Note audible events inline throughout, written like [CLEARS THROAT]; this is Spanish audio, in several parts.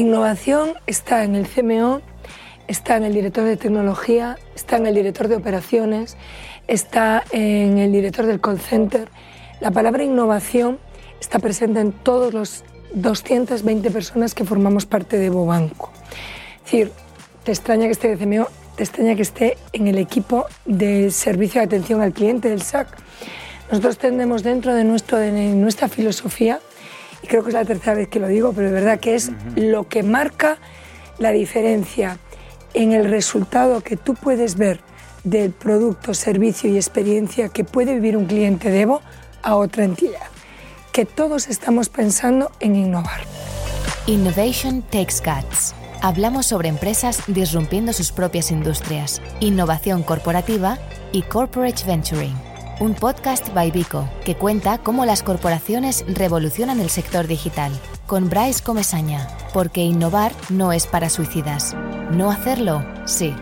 Innovación está en el CMO, está en el director de tecnología, está en el director de operaciones, está en el director del call center. La palabra innovación está presente en todos los 220 personas que formamos parte de Bobanco. Es decir, te extraña que esté de CMO, te extraña que esté en el equipo de servicio de atención al cliente del SAC. Nosotros tendemos dentro de, nuestro, de nuestra filosofía, y creo que es la tercera vez que lo digo, pero de verdad que es lo que marca la diferencia en el resultado que tú puedes ver del producto, servicio y experiencia que puede vivir un cliente de Evo a otra entidad. Que todos estamos pensando en innovar. Innovation Takes Guts. Hablamos sobre empresas disrumpiendo sus propias industrias, innovación corporativa y corporate venturing. Un podcast by Vico que cuenta cómo las corporaciones revolucionan el sector digital. Con Bryce Comesaña, porque innovar no es para suicidas. No hacerlo, sí.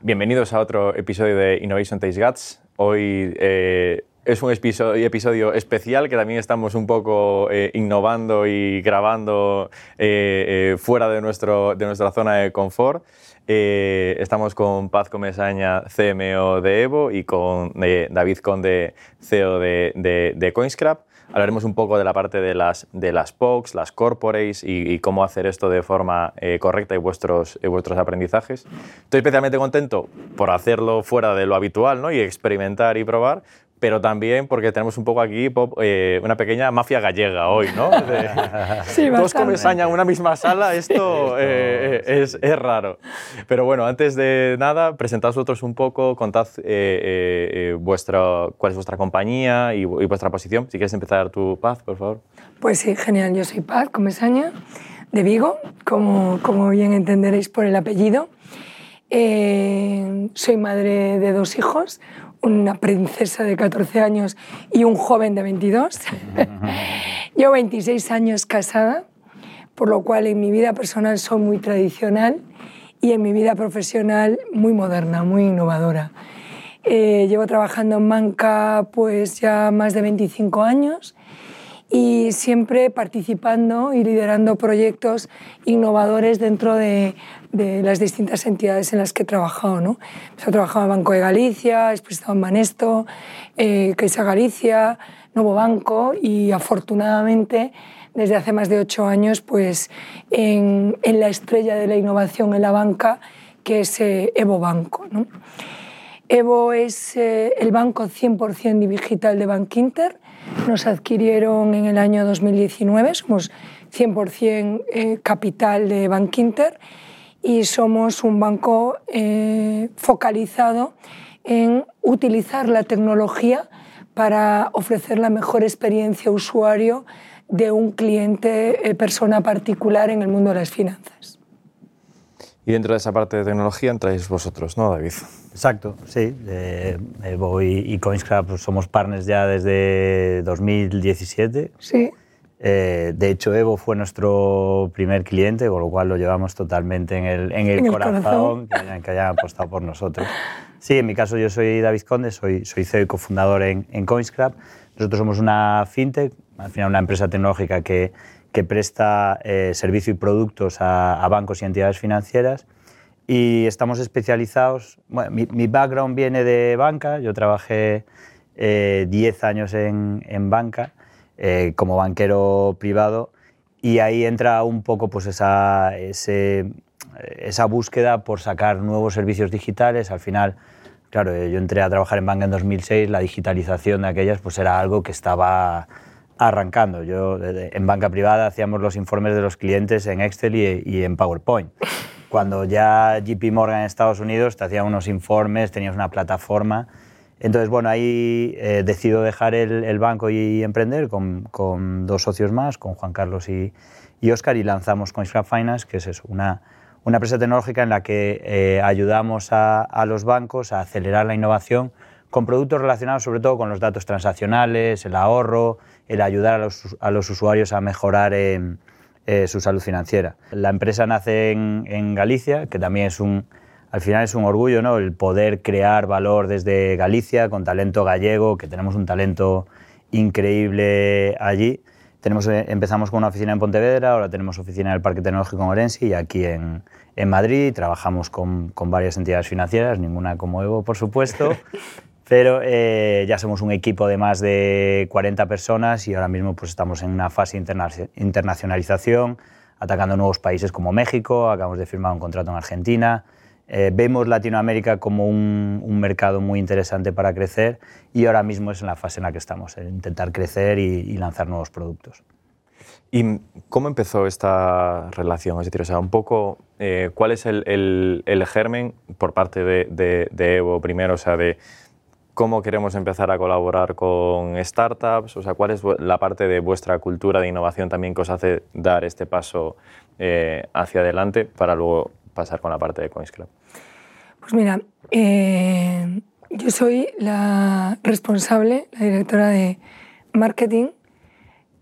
Bienvenidos a otro episodio de Innovation Taste Guts. Hoy eh, es un episodio, especial que también estamos un poco eh, innovando y grabando eh, fuera de, nuestro, de nuestra zona de confort. estamos con Paz Comesaña, CMO de Evo, y con David Conde, CEO de, de, Coinscrap. Hablaremos un poco de la parte de las, de las POCs, las corporates y, cómo hacer esto de forma eh, correcta y vuestros, vuestros aprendizajes. Estoy especialmente contento por hacerlo fuera de lo habitual ¿no? y experimentar y probar, pero también porque tenemos un poco aquí eh, una pequeña mafia gallega hoy, ¿no? [LAUGHS] sí, Todos comen saña en una misma sala, esto, eh, es, es, raro. Pero bueno, antes de nada, presentaos vosotros un poco, contad eh, vuestra, cuál es vuestra compañía y, vuestra posición. Si quieres empezar tu Paz, por favor. Pues sí, genial. Yo soy Paz Comesaña, de Vigo, como, como bien entenderéis por el apellido. Soy madre de dos hijos, una princesa de 14 años y un joven de 22. Yo 26 años casada, por lo cual en mi vida personal soy muy tradicional y en mi vida profesional muy moderna, muy innovadora. Eh, llevo trabajando en banca pues ya más de 25 años y siempre participando y liderando proyectos innovadores dentro de, de las distintas entidades en las que he trabajado. ¿no? he trabajado en Banco de Galicia, he estado en Banesto, eh, Caixa Galicia, Nuevo Banco y afortunadamente desde hace más de ocho años pues, en, la estrella de la innovación en la banca que es eh, Evo Banco. Evo es eh, el banco 100% digital de Bank Inter nos adquirieron en el año 2019, somos 100% eh, capital de Bank Inter y somos un banco eh, focalizado en utilizar la tecnología para ofrecer la mejor experiencia usuario de un cliente, eh, persona particular en el mundo de las finanzas. Y dentro de esa parte de tecnología entráis vosotros, ¿no, David? Exacto, sí. Eh, Evo y, Coinscrap somos partners ya desde 2017. Sí. Eh, de hecho, Evo fue nuestro primer cliente, con lo cual lo llevamos totalmente en el, en el, corazón, Que, hayan, que, hayan, apostado por nosotros. Sí, en mi caso yo soy David Conde, soy, soy CEO y cofundador en, en Coinscrap. Nosotros somos una fintech, al final una empresa tecnológica que que presta eh, servicio y productos a, bancos y entidades financieras. Y estamos especializados, bueno, mi, background viene de banca, yo trabajé 10 eh, años en, en banca eh, como banquero privado y ahí entra un poco pues esa, esa búsqueda por sacar nuevos servicios digitales. Al final, claro, yo entré a trabajar en banca en 2006, la digitalización de aquellas pues era algo que estaba arrancando. Yo en banca privada hacíamos los informes de los clientes en Excel y, en PowerPoint. Cuando ya JP Morgan en Estados Unidos te hacía unos informes, tenías una plataforma. Entonces, bueno, ahí eh, decido dejar el, banco y, emprender con, dos socios más, con Juan Carlos y, y Oscar, y lanzamos CoinScrap Finance, que es una, una empresa tecnológica en la que eh, ayudamos a, los bancos a acelerar la innovación con productos relacionados sobre todo con los datos transaccionales, el ahorro, el ayudar a los, usuarios a mejorar eh, su salud financiera. La empresa nace en, Galicia, que también es un, al final es un orgullo, ¿no? El poder crear valor desde Galicia con talento gallego, que tenemos un talento increíble allí. tenemos, empezamos con una oficina en Pontevedra, ahora tenemos oficina en el Parque Tecnológico en Orense y aquí en, en Madrid. Trabajamos con, con, varias entidades financieras, ninguna como Evo, por supuesto. [LAUGHS] Pero eh, ya somos un equipo de más de 40 personas y ahora mismo pues, estamos en una fase de internacionalización, atacando nuevos países como México, acabamos de firmar un contrato en Argentina. Eh, vemos Latinoamérica como un, mercado muy interesante para crecer y ahora mismo es en la fase en la que estamos, en intentar crecer y, lanzar nuevos productos. ¿Y cómo empezó esta relación? Es decir, o sea, un poco, eh, ¿cuál es el, el, germen por parte de Evo primero? O sea, de cómo queremos empezar a colaborar con startups, o sea, cuál es la parte de vuestra cultura de innovación también que os hace dar este paso eh, hacia adelante para luego pasar con la parte de CoinsClub. Pues mira, eh, yo soy la responsable, la directora de marketing,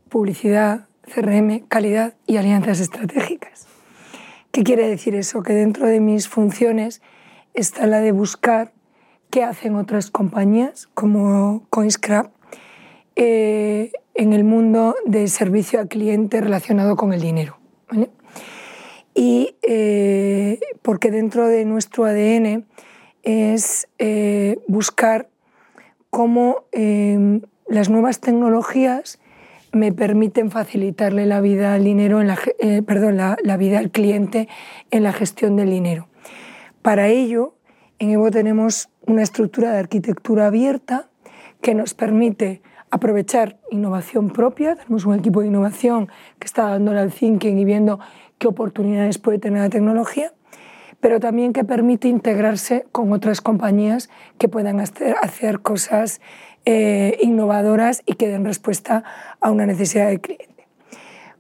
publicidad, CRM, calidad y alianzas estratégicas. ¿Qué quiere decir eso? Que dentro de mis funciones está la de buscar qué hacen otras compañías como CoinScrap eh, en el mundo del servicio al cliente relacionado con el dinero. ¿vale? Y eh, porque dentro de nuestro ADN es eh, buscar cómo eh, las nuevas tecnologías me permiten facilitarle la vida al dinero, en la, eh, perdón, la, la vida al cliente en la gestión del dinero. Para ello, en Evo tenemos una estructura de arquitectura abierta que nos permite aprovechar innovación propia. Tenemos un equipo de innovación que está dándole al thinking y viendo qué oportunidades puede tener la tecnología, pero también que permite integrarse con otras compañías que puedan hacer, hacer cosas eh, innovadoras y que den respuesta a una necesidad del cliente.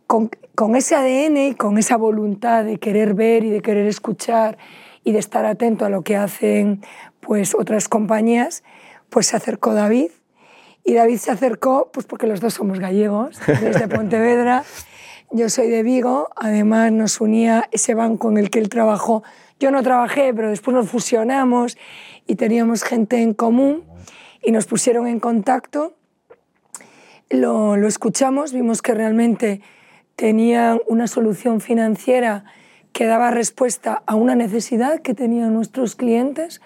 Con, con ese ADN y con esa voluntad de querer ver y de querer escuchar y de estar atento a lo que hacen pues, otras compañías, pues se acercó David. Y David se acercó pues, porque los dos somos gallegos, desde [LAUGHS] Pontevedra. Yo soy de Vigo, además nos unía ese banco en el que él trabajó. Yo no trabajé, pero después nos fusionamos y teníamos gente en común y nos pusieron en contacto. Lo, escuchamos, vimos que realmente tenían una solución financiera que daba respuesta a una necesidad que tenían nuestros clientes,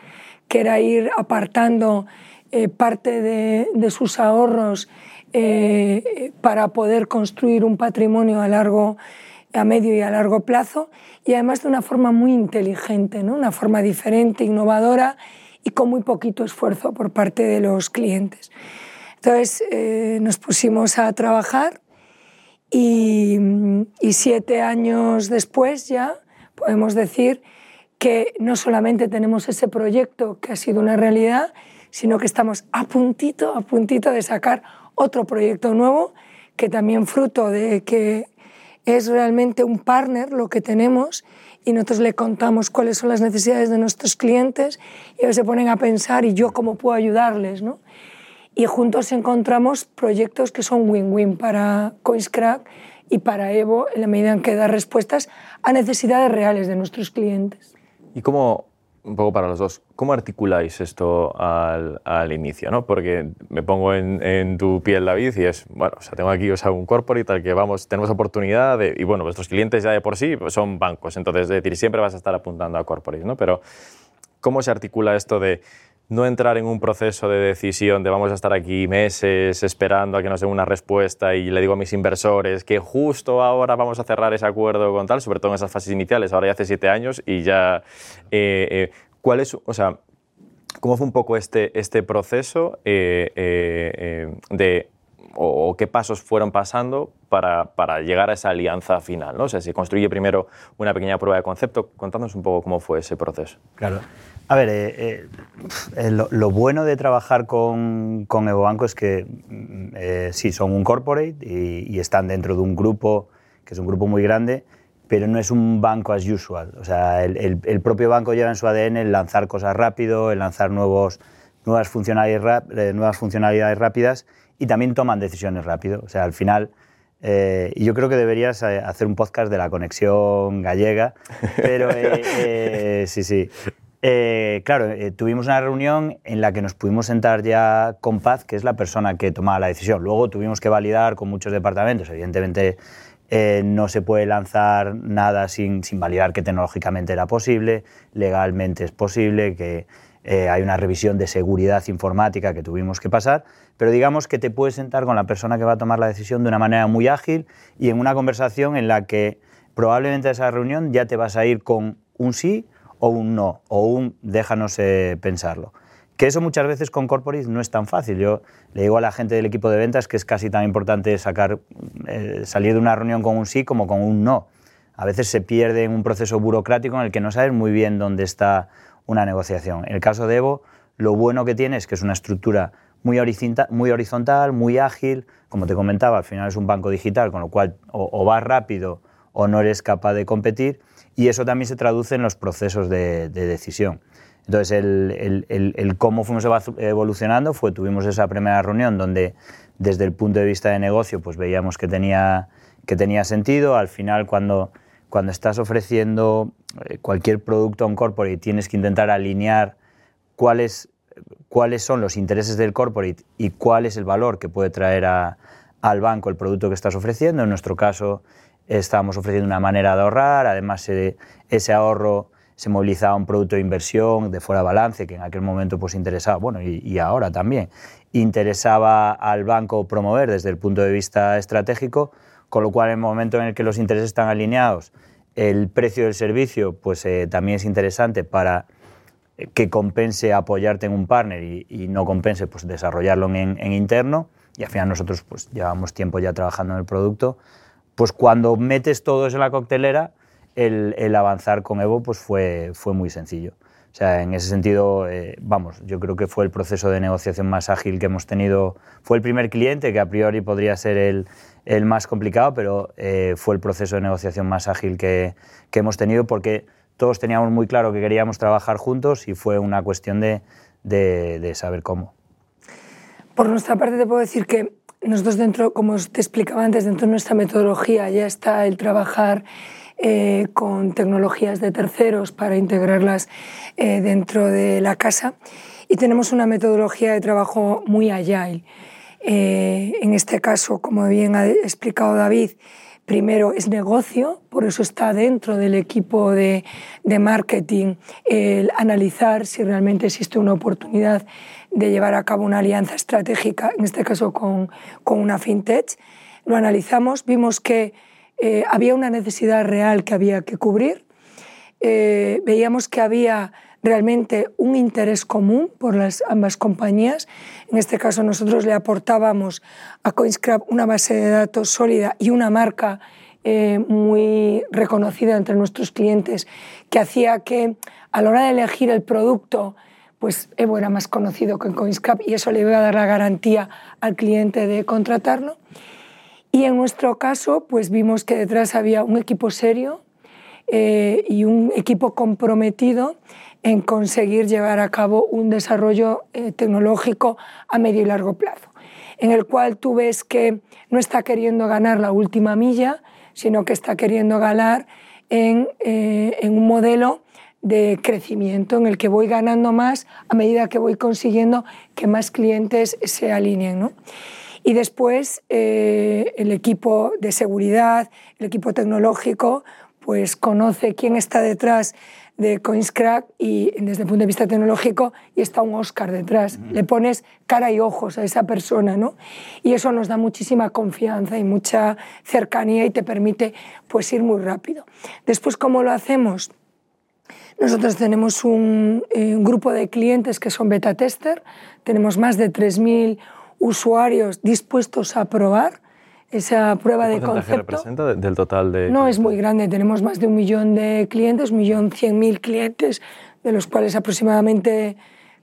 que era ir apartando eh, parte de, sus ahorros eh, para poder construir un patrimonio a, largo, a medio y a largo plazo, y además de una forma muy inteligente, ¿no? una forma diferente, innovadora y con muy poquito esfuerzo por parte de los clientes. Entonces eh, nos pusimos a trabajar y, y siete años después ya podemos decir que no solamente tenemos ese proyecto que ha sido una realidad, sino que estamos a puntito, a puntito de sacar otro proyecto nuevo, que también fruto de que es realmente un partner lo que tenemos y nosotros le contamos cuáles son las necesidades de nuestros clientes y ellos se ponen a pensar y yo cómo puedo ayudarles, ¿no? Y juntos encontramos proyectos que son win-win para CoinsCrack y para Evo en la medida en que da respuestas a necesidades reales de nuestros clientes. ¿Y cómo, un poco para los dos, cómo articuláis esto al, al inicio? ¿no? Porque me pongo en, tu piel, David, y es, bueno, o sea, tengo aquí o sea, un corporate al que vamos, tenemos oportunidad y bueno, vuestros clientes ya de por sí pues, son bancos, entonces, es decir, siempre vas a estar apuntando a corporate, ¿no? Pero, ¿cómo se articula esto de no entrar en un proceso de decisión de vamos a estar aquí meses esperando a que nos den una respuesta y le digo a mis inversores que justo ahora vamos a cerrar ese acuerdo con tal, sobre todo en esas fases iniciales, ahora ya hace siete años y ya... Eh, eh, ¿Cuál es, o sea, cómo fue un poco este, este proceso eh, de o, o, qué pasos fueron pasando para, para, llegar a esa alianza final? ¿no? O sea, se construye primero una pequeña prueba de concepto. Contándonos un poco cómo fue ese proceso. Claro. A ver, eh, eh, lo, lo, bueno de trabajar con, con EvoBanco es que eh, sí, son un corporate y, están dentro de un grupo, que es un grupo muy grande, pero no es un banco as usual. O sea, el, propio banco lleva en su ADN el lanzar cosas rápido, el lanzar nuevos, nuevas, funcionalidades, nuevas funcionalidades rápidas y también toman decisiones rápido. O sea, al final... Eh, y yo creo que deberías hacer un podcast de la conexión gallega, pero eh, eh, sí, sí. Eh, claro, eh, tuvimos una reunión en la que nos pudimos sentar ya con Paz, que es la persona que tomaba la decisión. Luego tuvimos que validar con muchos departamentos. Evidentemente eh, no se puede lanzar nada sin, validar que tecnológicamente era posible, legalmente es posible, que hay una revisión de seguridad informática que tuvimos que pasar, pero digamos que te puedes sentar con la persona que va a tomar la decisión de una manera muy ágil y en una conversación en la que probablemente esa reunión ya te vas a ir con un sí o un no, o un déjanos eh, pensarlo. Que eso muchas veces con corporate no es tan fácil. Yo le digo a la gente del equipo de ventas que es casi tan importante sacar, eh, salir de una reunión con un sí como con un no. A veces se pierde en un proceso burocrático en el que no sabes muy bien dónde está una negociación. En el caso de Evo, lo bueno que tiene es que es una estructura muy, horizontal, muy ágil. Como te comentaba, al final es un banco digital, con lo cual o, o vas rápido o no eres capaz de competir y eso también se traduce en los procesos de, decisión. Entonces, el, el, el, cómo fuimos evolucionando fue, tuvimos esa primera reunión donde desde el punto de vista de negocio pues veíamos que tenía, que tenía sentido. Al final, cuando, cuando estás ofreciendo eh, cualquier producto a un corporate, tienes que intentar alinear cuáles, cuáles son los intereses del corporate y cuál es el valor que puede traer a, al banco el producto que estás ofreciendo. En nuestro caso, estábamos ofreciendo una manera de ahorrar, además ese ahorro se movilizaba un producto de inversión de fuera de balance, que en aquel momento pues interesaba, bueno, y, ahora también, interesaba al banco promover desde el punto de vista estratégico, con lo cual en el momento en el que los intereses están alineados, el precio del servicio pues eh, también es interesante para que compense apoyarte en un partner y, no compense pues desarrollarlo en, en, interno, y al final nosotros pues llevamos tiempo ya trabajando en el producto, pues cuando metes todo eso en la coctelera, el, avanzar con Evo pues fue, fue muy sencillo. O sea, en ese sentido, eh, vamos, yo creo que fue el proceso de negociación más ágil que hemos tenido. Fue el primer cliente, que a priori podría ser el, el más complicado, pero eh, fue el proceso de negociación más ágil que, que, hemos tenido porque todos teníamos muy claro que queríamos trabajar juntos y fue una cuestión de, de, de saber cómo. Por nuestra parte te puedo decir que nosotros dentro, como te explicaba antes, dentro de nuestra metodología ya está el trabajar eh, con tecnologías de terceros para integrarlas eh, dentro de la casa y tenemos una metodología de trabajo muy agile. Eh, en este caso, como bien ha explicado David, primero es negocio, por eso está dentro del equipo de, de marketing el analizar si realmente existe una oportunidad de llevar a cabo una alianza estratégica, en este caso con, con una fintech. Lo analizamos, vimos que eh, había una necesidad real que había que cubrir, eh, veíamos que había realmente un interés común por las ambas compañías. En este caso nosotros le aportábamos a CoinScrap una base de datos sólida y una marca eh, muy reconocida entre nuestros clientes que hacía que a la hora de elegir el producto pues Evo era más conocido que CoinScrap y eso le iba a dar la garantía al cliente de contratarlo. Y en nuestro caso, pues vimos que detrás había un equipo serio eh, y un equipo comprometido en conseguir llevar a cabo un desarrollo eh, tecnológico a medio y largo plazo, en el cual tú ves que no está queriendo ganar la última milla, sino que está queriendo ganar en, eh, en un modelo de crecimiento en el que voy ganando más a medida que voy consiguiendo que más clientes se alineen. ¿no? Y después eh, el equipo de seguridad, el equipo tecnológico, pues conoce quién está detrás de CoinsCrack y desde el punto de vista tecnológico y está un Oscar detrás. Le pones cara y ojos a esa persona, ¿no? Y eso nos da muchísima confianza y mucha cercanía y te permite pues ir muy rápido. Después, ¿cómo lo hacemos? Nosotros tenemos un, eh, un, grupo de clientes que son beta tester, tenemos más de 3.000 usuarios dispuestos a probar esa prueba de concepto. representa del total de...? No es muy grande, tenemos más de un millón de clientes, un millón cien mil clientes, de los cuales aproximadamente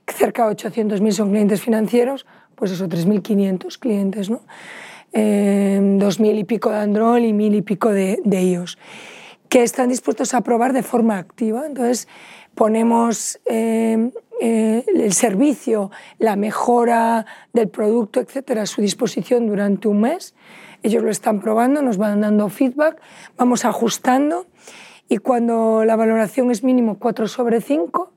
cerca de 800.000 son clientes financieros, pues eso, 3.500 clientes, ¿no? Eh, 2.000 y pico de Android y 1.000 y pico de, de iOS que están dispuestos a probar de forma activa. Entonces, ponemos eh, eh, el servicio, la mejora del producto, etcétera, a su disposición durante un mes. Ellos lo están probando, nos van dando feedback, vamos ajustando y cuando la valoración es mínimo 4 sobre 5,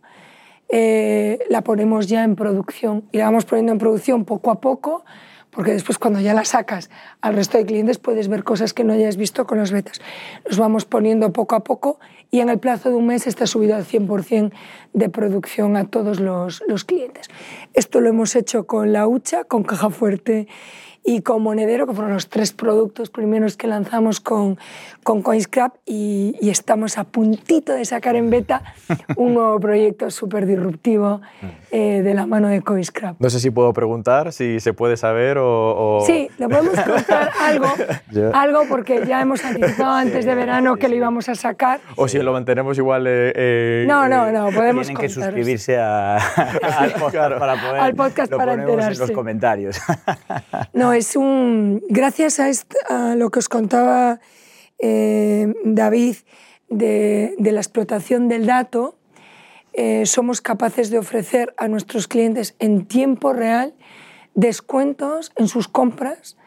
eh, la ponemos ya en producción y la vamos poniendo en producción poco a poco porque después cuando ya la sacas al resto de clientes puedes ver cosas que no hayas visto con los betas. Los vamos poniendo poco a poco y en el plazo de un mes está subido al 100% de producción a todos los, los clientes. Esto lo hemos hecho con la hucha, con caja fuerte y con Monedero, que fueron los tres productos primeros que lanzamos con, con CoinScrap y, y estamos a puntito de sacar en beta [LAUGHS] un nuevo proyecto súper disruptivo eh, de la mano de CoinScrap. No sé si puedo preguntar, si se puede saber o... o... Sí, le podemos contar algo, [LAUGHS] algo porque ya hemos anticipado antes de verano que lo íbamos a sacar. O si lo mantenemos igual... Eh, eh, no, no, no, podemos Tienen que suscribirse a, [LAUGHS] al podcast para poder... Al podcast lo para ponemos enterarse. en los comentarios. No, es un... Gracias a, lo que os contaba eh, David de, de, la explotación del dato, eh, somos capaces de ofrecer a nuestros clientes en tiempo real descuentos en sus compras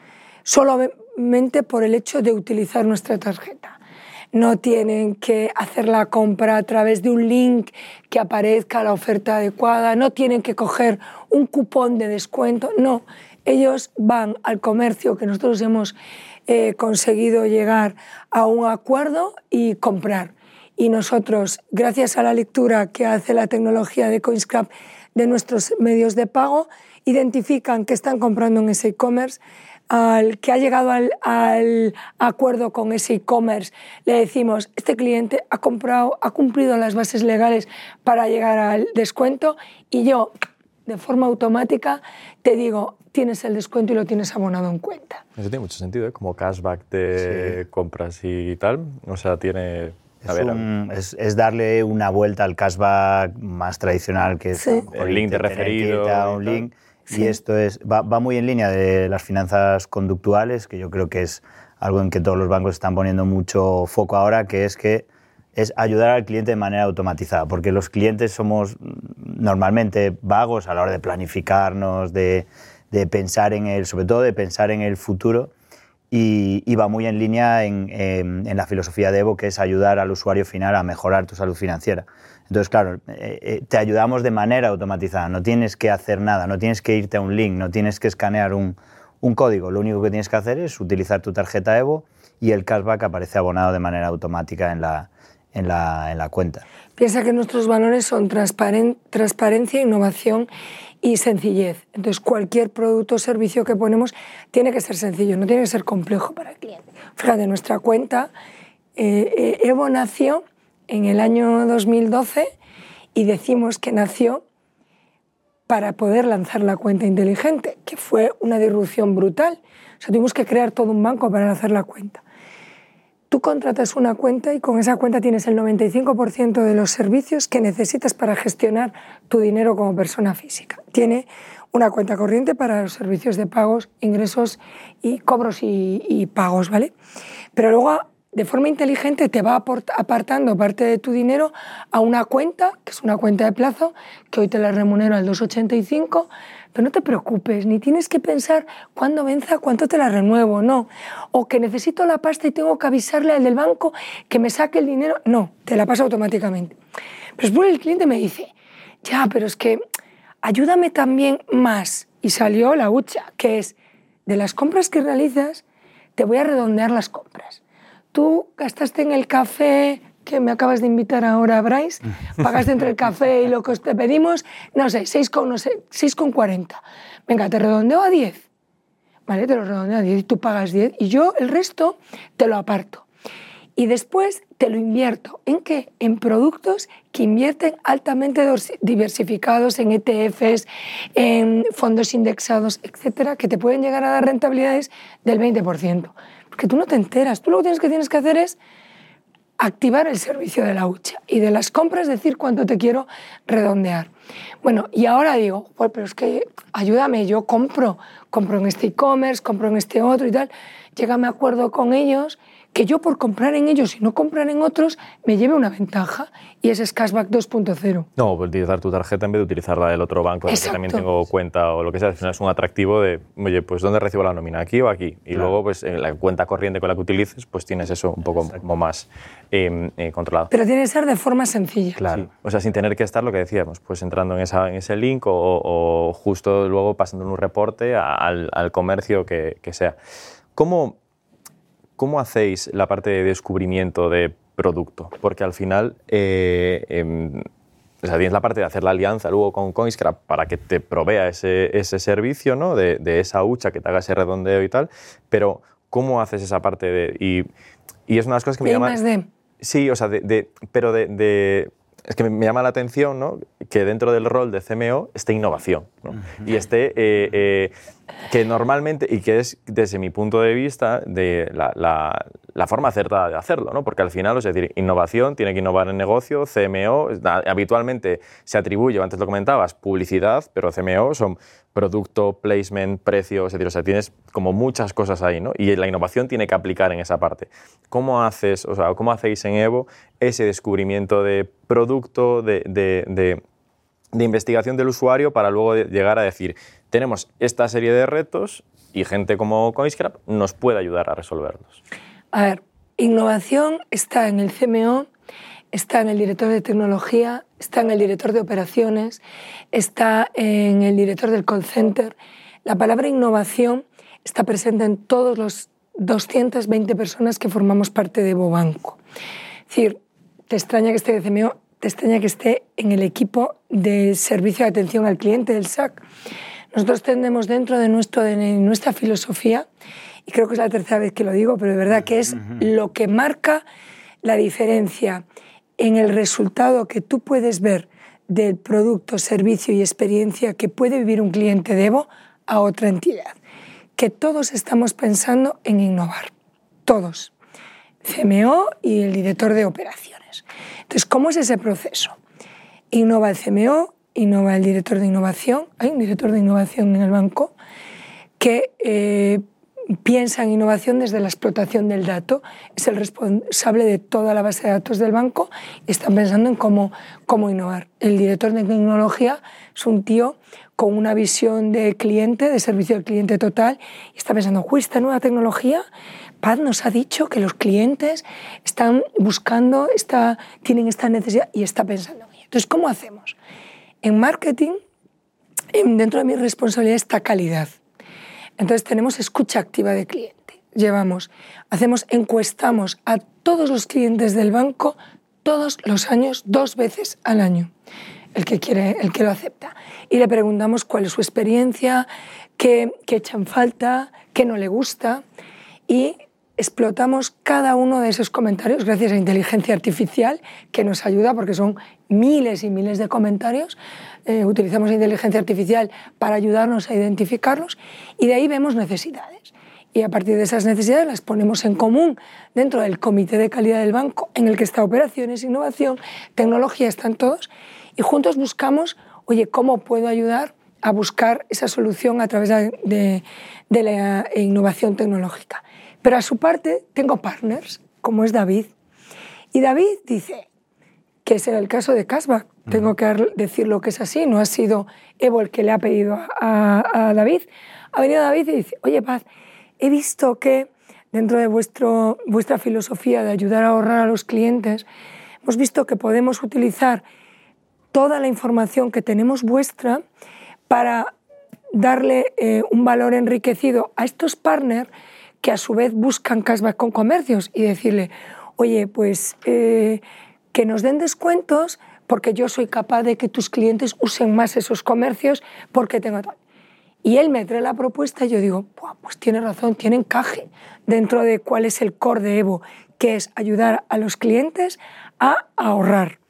solamente por el hecho de utilizar nuestra tarjeta. No tienen que hacer la compra a través de un link que aparezca la oferta adecuada, no tienen que coger un cupón de descuento, no. Ellos van al comercio que nosotros hemos eh, conseguido llegar a un acuerdo y comprar. Y nosotros, gracias a la lectura que hace la tecnología de CoinScrap de nuestros medios de pago, identifican que están comprando en ese e-commerce, al que ha llegado al, al acuerdo con ese e-commerce, le decimos, este cliente ha comprado, ha cumplido las bases legales para llegar al descuento y yo, de forma automática, te digo, tienes el descuento y lo tienes abonado en cuenta. Eso tiene mucho sentido, ¿eh? como cashback de sí. compras y tal. O sea, tiene... Es, ver, un, es, es, darle una vuelta al cashback más tradicional, que es sí. el link de referido. Un link. Sí. Y esto es, va, va, muy en línea de las finanzas conductuales, que yo creo que es algo en que todos los bancos están poniendo mucho foco ahora, que es que es ayudar al cliente de manera automatizada, porque los clientes somos normalmente vagos a la hora de planificarnos, de, de pensar en el, sobre todo de pensar en el futuro, y, y va muy en línea en, en, en, la filosofía de Evo, que es ayudar al usuario final a mejorar tu salud financiera. Entonces, claro, eh, eh, te ayudamos de manera automatizada, no tienes que hacer nada, no tienes que irte a un link, no tienes que escanear un, un código, lo único que tienes que hacer es utilizar tu tarjeta Evo y el cashback aparece abonado de manera automática en la, en la, en la cuenta. Piensa que nuestros valores son transparen transparencia, innovación y sencillez. Entonces, cualquier producto o servicio que ponemos tiene que ser sencillo, no tiene que ser complejo para el cliente. Fíjate, nuestra cuenta, eh, Evo nació en el año 2012 y decimos que nació para poder lanzar la cuenta inteligente, que fue una disrupción brutal. O sea, tuvimos que crear todo un banco para lanzar la cuenta. Tú contratas una cuenta y con esa cuenta tienes el 95% de los servicios que necesitas para gestionar tu dinero como persona física. Tiene una cuenta corriente para los servicios de pagos, ingresos y cobros y, pagos, ¿vale? Pero luego de forma inteligente te va apartando parte de tu dinero a una cuenta, que es una cuenta de plazo, que hoy te la remunero al 2,85, pero no te preocupes, ni tienes que pensar cuándo venza, cuánto te la renuevo, no. O que necesito la pasta y tengo que avisarle al del banco que me saque el dinero, no, te la pasa automáticamente. Pero después el cliente me dice, ya, pero es que ayúdame también más. Y salió la hucha, que es, de las compras que realizas, te voy a redondear las compras tú gastaste en el café que me acabas de invitar ahora, Bryce, [LAUGHS] pagaste entre el café y lo que te pedimos, no sé, 6,40. No sé, 6,40. Venga, te redondeo a 10. Vale, te lo redondeo a 10 y tú pagas 10 y yo el resto te lo aparto. Y después te lo invierto. ¿En qué? En productos que invierten altamente diversificados, en ETFs, en fondos indexados, etcétera, que te pueden llegar a dar rentabilidades del 20%. Porque tú no te enteras. Tú lo que tienes que, tienes que hacer es activar el servicio de la hucha y de las compras decir cuánto te quiero redondear. Bueno, y ahora digo, pues, pero es que ayúdame, yo compro, compro en este e-commerce, compro en este otro y tal. Llega a acuerdo con ellos que yo por comprar en ellos y no comprar en otros me lleve una ventaja y ese es cashback 2.0. No, utilizar tu tarjeta en vez de utilizar la del otro banco, en el que también tengo cuenta o lo que sea. Es un atractivo de, oye, pues ¿dónde recibo la nómina? ¿Aquí o aquí? Y luego, pues en la cuenta corriente con la que utilices, pues tienes eso un poco como más em, eh, controlado. Pero tiene que ser de forma sencilla. Claro. O sea, sin tener que estar lo que decíamos, pues entrando en, esa, en ese link o, justo luego pasando en un reporte al, al comercio que, que sea. ¿Cómo, ¿Cómo hacéis la parte de descubrimiento de producto? Porque al final eh, em, o sea, tienes la parte de hacer la alianza luego con Coinscrap para que te provea ese, ese servicio ¿no? de, de, esa hucha que te haga ese redondeo y tal, pero ¿cómo haces esa parte de...? Y, y es una de las cosas que me llama... Sí, o sea, de, pero de, es que me llama la atención ¿no? que dentro del rol de CMO esté innovación ¿no? y esté eh, eh, que normalmente, y que es desde mi punto de vista, de la, la, forma acertada de hacerlo, ¿no? porque al final, es decir, innovación tiene que innovar en negocio, CMO, habitualmente se atribuye, antes lo comentabas, publicidad, pero CMO son producto, placement, precio, es o sea, tienes como muchas cosas ahí, ¿no? Y la innovación tiene que aplicar en esa parte. ¿Cómo haces, o sea, cómo hacéis en Evo ese descubrimiento de producto, de, de, de, de investigación del usuario para luego llegar a decir, tenemos esta serie de retos y gente como Coinscrap nos puede ayudar a resolverlos. A ver, innovación está en el CMO, está en el director de tecnología, está en el director de operaciones, está en el director del call center. La palabra innovación está presente en todos los 220 personas que formamos parte de Bobanco. Es decir, te extraña que esté de CMO, te extraña que esté en el equipo de servicio de atención al cliente del SAC. Nosotros tenemos dentro de, nuestro, de nuestra filosofía, y creo que es la tercera vez que lo digo, pero de verdad que es lo que marca la diferencia en el resultado que tú puedes ver del producto, servicio y experiencia que puede vivir un cliente de Evo a otra entidad. Que todos estamos pensando en innovar, todos. CMO y el director de operaciones. Entonces, ¿cómo es ese proceso? Innova el CMO, innova el director de innovación, hay un director de innovación en el banco que eh, piensa en innovación desde la explotación del dato, es el responsable de toda la base de datos del banco y están pensando en cómo, cómo innovar. El director de tecnología es un tío con una visión de cliente, de servicio al cliente total, está pensando, esta nueva tecnología, Paz nos ha dicho que los clientes están buscando, está, tienen esta necesidad y está pensando. Entonces, ¿cómo hacemos? En marketing, dentro de mi responsabilidad está calidad. Entonces tenemos escucha activa de cliente. Llevamos, hacemos, encuestamos a todos los clientes del banco todos los años, dos veces al año, el que quiere, el que lo acepta. Y le preguntamos cuál es su experiencia, qué, qué echan falta, qué no le gusta. Y explotamos cada uno de esos comentarios gracias a inteligencia artificial que nos ayuda porque son miles y miles de comentarios. Eh, utilizamos inteligencia artificial para ayudarnos a identificarlos y de ahí vemos necesidades. Y a partir de esas necesidades las ponemos en común dentro del comité de calidad del banco en el que está operaciones, innovación, tecnología, están todos. Y juntos buscamos, oye, ¿cómo puedo ayudar a buscar esa solución a través de, de la innovación tecnológica? Pero a su parte tengo partners, como es David. Y David dice que es el caso de Cashback. Tengo que decir lo que es así. No ha sido Evo el que le ha pedido a, David. Ha venido David y dice, oye Paz, he visto que dentro de vuestro, vuestra filosofía de ayudar a ahorrar a los clientes, hemos visto que podemos utilizar toda la información que tenemos vuestra para darle eh, un valor enriquecido a estos partners que a su vez buscan cashback con comercios y decirle, oye, pues eh, que nos den descuentos porque yo soy capaz de que tus clientes usen más esos comercios porque tengo tal. Y él me trae la propuesta y yo digo, pues tiene razón, tiene encaje dentro de cuál es el core de Evo, que es ayudar a los clientes a ahorrar.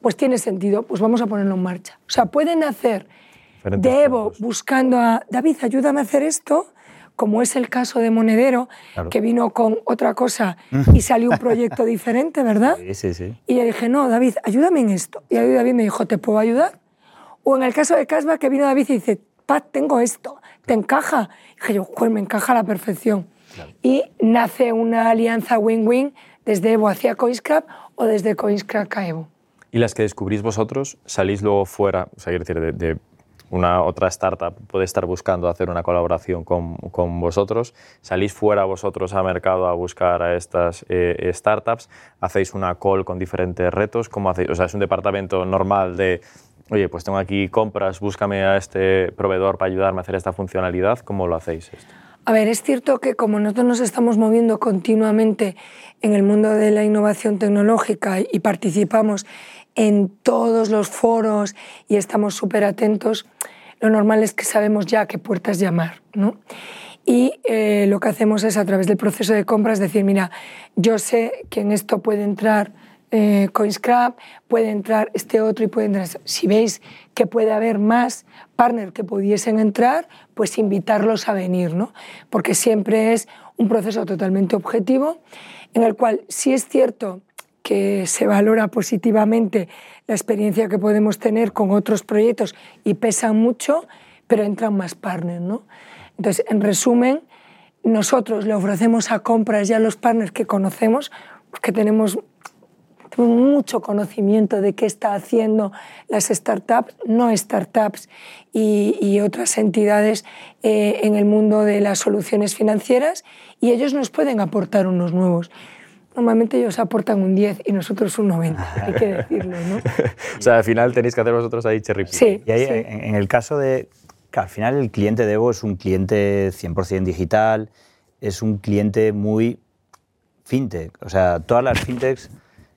Pues tiene sentido, pues vamos a ponerlo en marcha. O sea, pueden hacer de Evo buscando a David, ayúdame a hacer esto, como es el caso de Monedero, que vino con otra cosa [LAUGHS] y salió un proyecto diferente, ¿verdad? Sí, sí, sí. Y le dije, no, David, ayúdame en esto. Y ahí David me dijo, ¿te puedo ayudar? O en el caso de Casba, que vino David y dice, Pat, tengo esto, ¿te encaja? Y dije yo, pues me encaja a la perfección. y nace una alianza win-win desde Evo hacia CoinScrap o desde CoinScrap a Evo. Y las que descubrís vosotros, salís luego fuera, o sea, decir, de, una otra startup puede estar buscando hacer una colaboración con, con, vosotros, salís fuera vosotros a mercado a buscar a estas eh, startups, hacéis una call con diferentes retos, ¿cómo hacéis? O sea, es un departamento normal de, oye, pues tengo aquí compras, búscame a este proveedor para ayudarme a hacer esta funcionalidad, ¿cómo lo hacéis esto? A ver, es cierto que como nosotros nos estamos moviendo continuamente en el mundo de la innovación tecnológica y participamos en todos los foros y estamos súper atentos, lo normal es que sabemos ya qué puertas llamar. ¿no? Y eh, lo que hacemos es a través del proceso de compras decir, mira, yo sé que en esto puede entrar eh, CoinScrap, puede entrar este otro y puede entrar... Si veis que puede haber más partners que pudiesen entrar, pues invitarlos a venir, ¿no? Porque siempre es un proceso totalmente objetivo en el cual sí es cierto que se valora positivamente la experiencia que podemos tener con otros proyectos y pesan mucho, pero entran más partners, ¿no? Entonces, en resumen, nosotros le ofrecemos a compras ya los partners que conocemos, porque tenemos mucho conocimiento de qué está haciendo las startups, no startups y, otras entidades eh, en el mundo de las soluciones financieras y ellos nos pueden aportar unos nuevos. Normalmente ellos aportan un 10 y nosotros un 90, hay que decirlo, ¿no? [LAUGHS] o sea, al final tenéis que hacer vosotros ahí cherry Sí. Y ahí, En, el caso de... Que al final el cliente de Evo es un cliente 100% digital, es un cliente muy fintech. O sea, todas las fintechs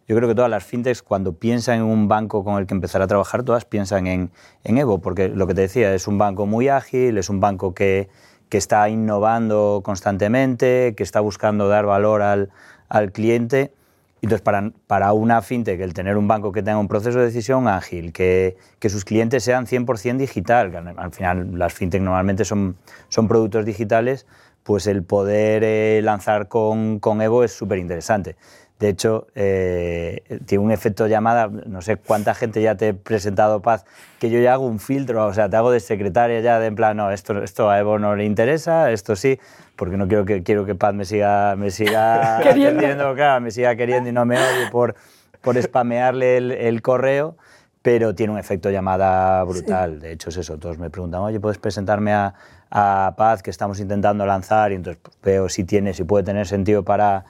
yo creo que todas las fintechs, cuando piensan en un banco con el que empezar a trabajar, todas piensan en, en Evo, porque lo que te decía, es un banco muy ágil, es un banco que, que está innovando constantemente, que está buscando dar valor al, al cliente. Entonces, para, para, una fintech, el tener un banco que tenga un proceso de decisión ágil, que, que sus clientes sean 100% digital, al final las fintech normalmente son, son productos digitales, pues el poder eh, lanzar con, con Evo es súper interesante. De hecho, eh, tiene un efecto llamada, no sé cuánta gente ya te he presentado Paz, que yo ya hago un filtro, o sea, te hago de secretaria ya de en plan, no, esto, esto a Evo no le interesa, esto sí, porque no quiero que, quiero que Paz me siga, me siga [LAUGHS] queriendo. claro, me siga queriendo y no me odie por, por spamearle el, correo, pero tiene un efecto llamada brutal. De hecho, es eso, todos me preguntan, oye, ¿puedes presentarme a, a Paz que estamos intentando lanzar? Y entonces pues, veo si tiene, si puede tener sentido para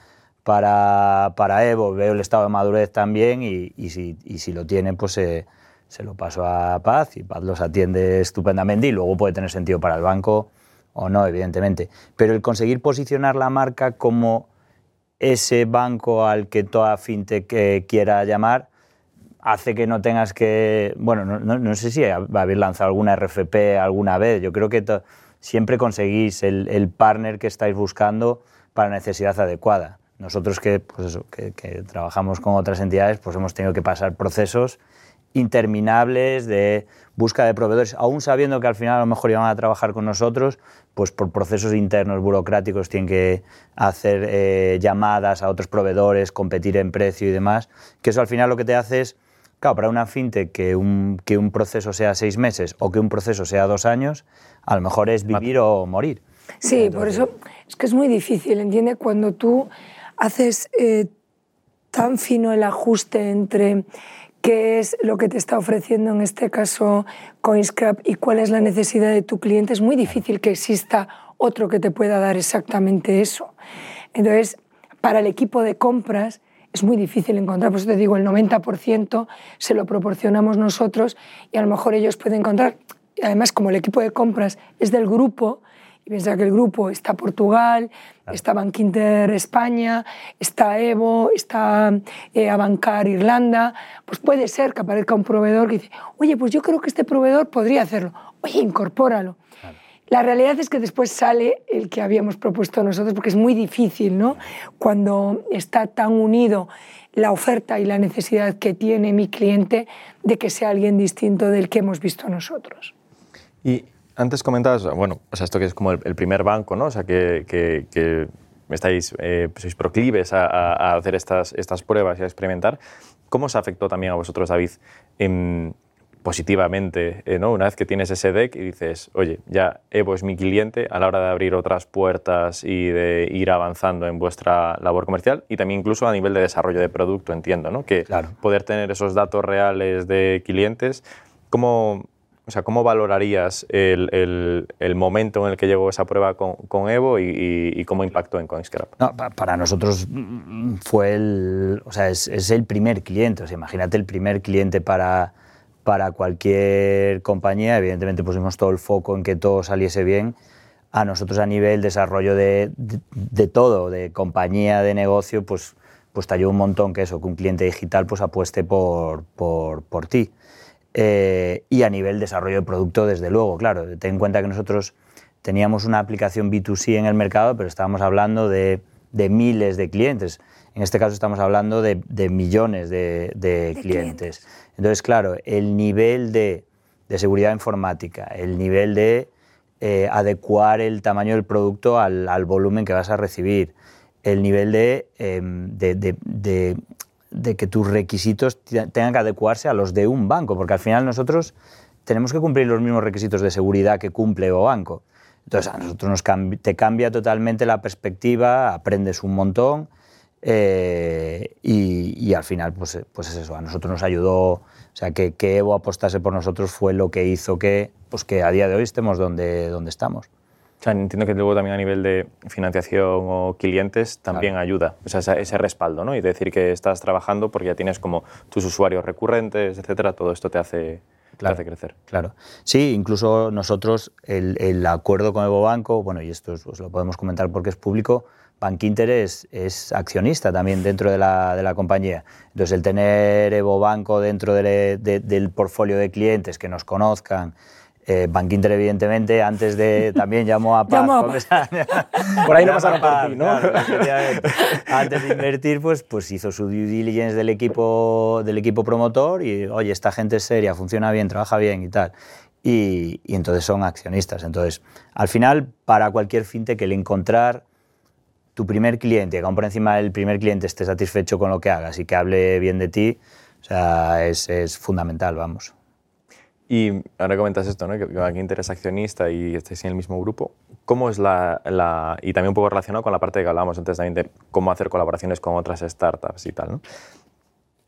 para, Evo, veo el estado de madurez también y, si, lo tiene, pues se, lo paso a Paz y Paz los atiende estupendamente y luego puede tener sentido para el banco o no, evidentemente. Pero el conseguir posicionar la marca como ese banco al que toda fintech eh, quiera llamar hace que no tengas que, bueno, no, no, no sé si habéis lanzado alguna RFP alguna vez, yo creo que siempre conseguís el, partner que estáis buscando para necesidad adecuada. Nosotros que, pues que, trabajamos con otras entidades, pues hemos tenido que pasar procesos interminables de busca de proveedores, aún sabiendo que al final a lo mejor iban a trabajar con nosotros, pues por procesos internos burocráticos tienen que hacer eh, llamadas a otros proveedores, competir en precio y demás, que eso al final lo que te hace es, claro, para una fintech que un, que un proceso sea seis meses o que un proceso sea dos años, a lo mejor es vivir o morir. Sí, por eso es que es muy difícil, ¿entiendes? Cuando tú haces eh, tan fino el ajuste entre qué es lo que te está ofreciendo en este caso CoinScrap y cuál es la necesidad de tu cliente, es muy difícil que exista otro que te pueda dar exactamente eso. Entonces, para el equipo de compras es muy difícil encontrar, por eso te digo, el 90% se lo proporcionamos nosotros y a lo mejor ellos pueden encontrar, además como el equipo de compras es del grupo, y piensa que el grupo está Portugal, está Bankinter España, está Evo, está eh, Abancar Irlanda, pues puede ser que aparezca un proveedor que dice, oye, pues yo creo que este proveedor podría hacerlo, oye, incorpóralo. La realidad es que después sale el que habíamos propuesto nosotros, porque es muy difícil, ¿no? Cuando está tan unido la oferta y la necesidad que tiene mi cliente de que sea alguien distinto del que hemos visto nosotros. Y antes comentabas, bueno, o sea, esto que es como el, primer banco, ¿no? O sea, que, que, estáis, eh, sois proclives a, hacer estas, estas pruebas y a experimentar. ¿Cómo os afectó también a vosotros, David? positivamente, eh, ¿no? Una vez que tienes ese deck y dices, oye, ya Evo es mi cliente a la hora de abrir otras puertas y de ir avanzando en vuestra labor comercial y también incluso a nivel de desarrollo de producto, entiendo, ¿no? Que poder tener esos datos reales de clientes, ¿cómo, o sea, ¿cómo valorarías el, el, momento en el que llegó esa prueba con, con Evo y, cómo impactó en CoinScrap? No, para nosotros mm, fue el, o sea, es, es el primer cliente. O sea, imagínate el primer cliente para para cualquier compañía. Evidentemente pusimos todo el foco en que todo saliese bien. A nosotros a nivel desarrollo de, de, todo, de compañía, de negocio, pues, pues te ayuda un montón que eso, que un cliente digital pues apueste por, por, por ti. Eh, y a nivel desarrollo de producto, desde luego, claro. Ten en cuenta que nosotros teníamos una aplicación B2C en el mercado, pero estábamos hablando de, de miles de clientes. En este caso estamos hablando de, de millones de, de clientes. Entonces, claro, el nivel de, seguridad informática, el nivel de eh, adecuar el tamaño del producto al, volumen que vas a recibir, el nivel em, de, que tus requisitos tengan que adecuarse a los de un banco, porque al final nosotros tenemos que cumplir los mismos requisitos de seguridad que cumple o banco. Entonces a nosotros nos te cambia totalmente la perspectiva, aprendes un montón eh, y, al final, pues, pues es eso, a nosotros nos ayudó, o sea, que, que, Evo apostase por nosotros fue lo que hizo que, pues que a día de hoy estemos donde, donde estamos. O sea, entiendo que luego también a nivel de financiación o clientes también ayuda, o sea, ese, respaldo, ¿no? Y decir que estás trabajando porque ya tienes como tus usuarios recurrentes, etcétera, todo esto te hace, claro, hace crecer. Claro. Sí, incluso nosotros, el, el acuerdo con Evo Banco, bueno, y esto os lo podemos comentar porque es público, Bankinter es, es accionista también dentro de la, de la, compañía. Entonces, el tener Evo Banco dentro del portfolio de clientes que nos conozcan, eh, Bankinter, evidentemente, antes de. También llamó a [LAUGHS] Paz. [LAUGHS] por ahí no pasaron por ti, ¿no? [LAUGHS] antes de invertir, pues, pues hizo su due diligence del equipo, del equipo promotor y, oye, esta gente es seria, funciona bien, trabaja bien y tal. Y, y entonces son accionistas. Entonces, al final, para cualquier fintech, el encontrar tu primer cliente, que aún por encima del primer cliente esté satisfecho con lo que hagas y que hable bien de ti, o sea, es, es fundamental, vamos. Y ahora comentas esto, ¿no? que, aquí interesa accionista y estáis en el mismo grupo. ¿Cómo es la, la, Y también un poco relacionado con la parte que hablábamos antes también de cómo hacer colaboraciones con otras startups y tal. ¿no?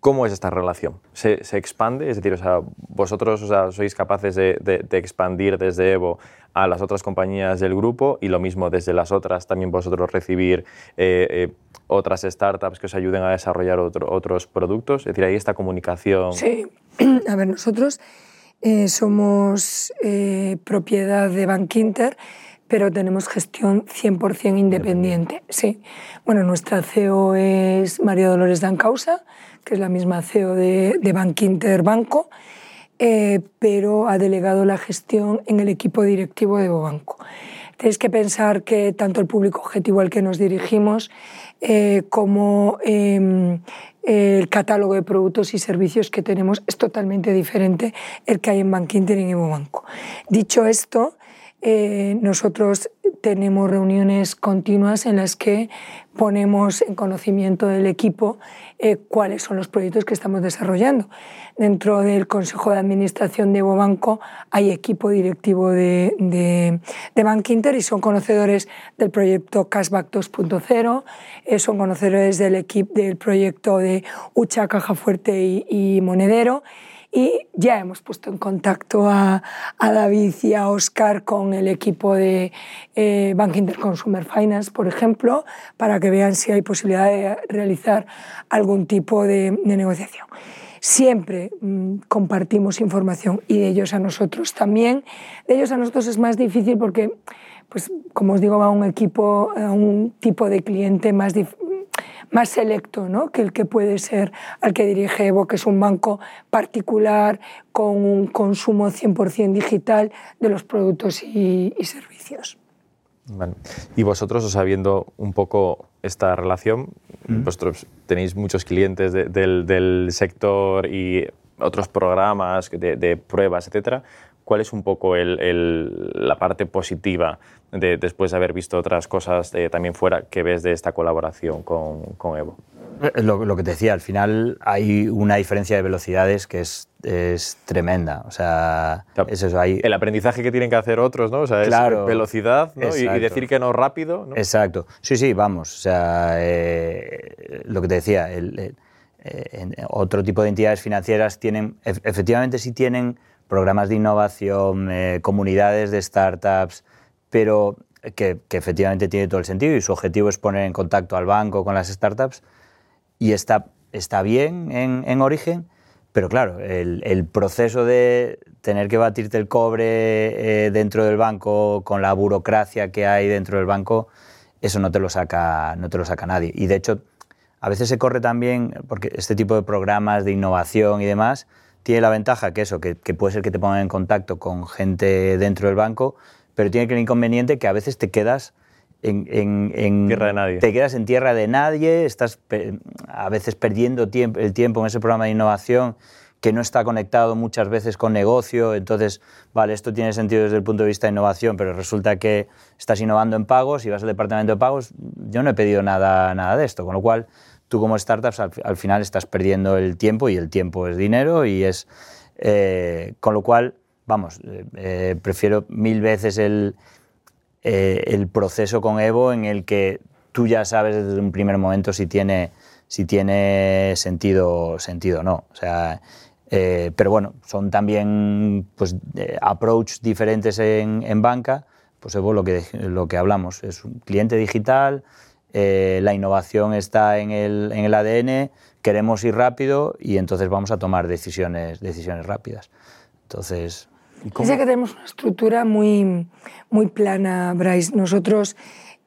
¿Cómo es esta relación? ¿Se, ¿Se, expande? Es decir, o sea, vosotros o sea, sois capaces de, de, expandir desde Evo a las otras compañías del grupo y lo mismo desde las otras también vosotros recibir eh, eh, otras startups que os ayuden a desarrollar otro, otros productos. Es decir, ahí esta comunicación. Sí, [CLEARS THROAT] a ver, nosotros eh, somos propiedad de Bank Inter pero tenemos gestión 100% independiente. Sí. Bueno, nuestra CEO es María Dolores Dancausa, que es la misma CEO de, de Bank Inter Banco, eh, pero ha delegado la gestión en el equipo directivo de Bobanco. Tenéis que pensar que tanto el público objetivo al que nos dirigimos eh, como em, el catálogo de productos y servicios que tenemos es totalmente diferente el que hay en Bank Inter y en Evo Banco. Dicho esto, eh, nosotros tenemos reuniones continuas en las que ponemos en conocimiento del equipo eh, cuáles son los proyectos que estamos desarrollando. Dentro del Consejo de Administración de Banco hay equipo directivo de, de, de Bank Inter y son conocedores del proyecto Cashback 2.0, eh, son conocedores del, equipo, del proyecto de Ucha, Caja Fuerte y, y Monedero y ya hemos puesto en contacto a, a David y a Oscar con el equipo de eh, Bank Inter Consumer Finance, por ejemplo, para que vean si hay posibilidad de realizar algún tipo de, negociación. Siempre mmm, compartimos información y de ellos a nosotros también. De ellos a nosotros es más difícil porque, pues, como os digo, va un equipo, a un tipo de cliente más, más selecto ¿no? que el que puede ser al que dirige Evo, que es un banco particular con un consumo 100% digital de los productos y, y servicios. Vale. Y vosotros, o sabiendo un poco esta relación, mm. vosotros tenéis muchos clientes de, del, del, sector y otros programas de, de pruebas, etcétera. ¿Cuál es un poco el, el, la parte positiva de, después de haber visto otras cosas eh, también fuera que ves de esta colaboración con, con Evo? Eh, lo, que te decía, al final hay una diferencia de velocidades que es, es tremenda. O sea, es eso, hay... El aprendizaje que tienen que hacer otros, ¿no? O sea, es velocidad ¿no? y, decir que no rápido. ¿no? Exacto. Sí, sí, vamos. O sea, eh, lo que te decía, el, eh, otro tipo de entidades financieras tienen, efectivamente sí tienen programas de innovación, comunidades de startups, pero que, efectivamente tiene todo el sentido y su objetivo es poner en contacto al banco con las startups y está, está bien en, en origen, pero claro, el, el, proceso de tener que batirte el cobre eh, dentro del banco con la burocracia que hay dentro del banco, eso no te lo saca, no te lo saca nadie. Y de hecho, a veces se corre también, porque este tipo de programas de innovación y demás, tiene la ventaja que eso, que, que puede ser que te pongan en contacto con gente dentro del banco, pero tiene que el inconveniente que a veces te quedas en, tierra de nadie. Te quedas en tierra de nadie, estás a veces perdiendo tiempo, el tiempo en ese programa de innovación que no está conectado muchas veces con negocio, entonces, vale, esto tiene sentido desde el punto de vista de innovación, pero resulta que estás innovando en pagos y vas al departamento de pagos, yo no he pedido nada, nada de esto, con lo cual tú como startups al, final estás perdiendo el tiempo y el tiempo es dinero y es, eh, con lo cual, vamos, eh, eh, prefiero mil veces el, eh, el proceso con Evo en el que tú ya sabes desde un primer momento si tiene, si tiene sentido, sentido o no. O sea, pero bueno, son también pues, approach diferentes en, en, banca. Pues Evo lo que, lo que hablamos es un cliente digital, eh, la innovación está en el, en el ADN, queremos ir rápido y entonces vamos a tomar decisiones, decisiones rápidas. Entonces, Dice que tenemos una estructura muy, muy plana, Bryce. Nosotros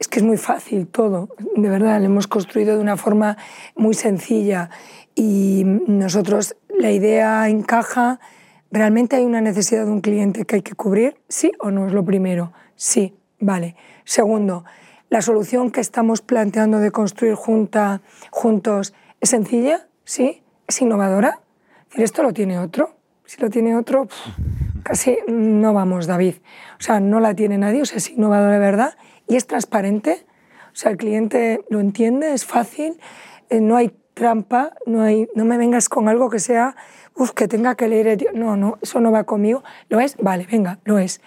es que es muy fácil todo, de verdad, lo hemos construido de una forma muy sencilla y nosotros la idea encaja, realmente hay una necesidad de un cliente que hay que cubrir, sí o no es lo primero, sí, vale. Segundo, la solución que estamos planteando de construir junta, juntos es sencilla, sí, es innovadora, esto lo tiene otro, si lo tiene otro, casi no vamos, David. O sea, no la tiene nadie, o sea, es innovador de verdad y es transparente. O sea, el cliente lo entiende, es fácil, eh, no hay trampa, no, hay, no me vengas con algo que sea, uf, que tenga que leer. No, no, eso no va conmigo. ¿Lo es? Vale, venga, lo es.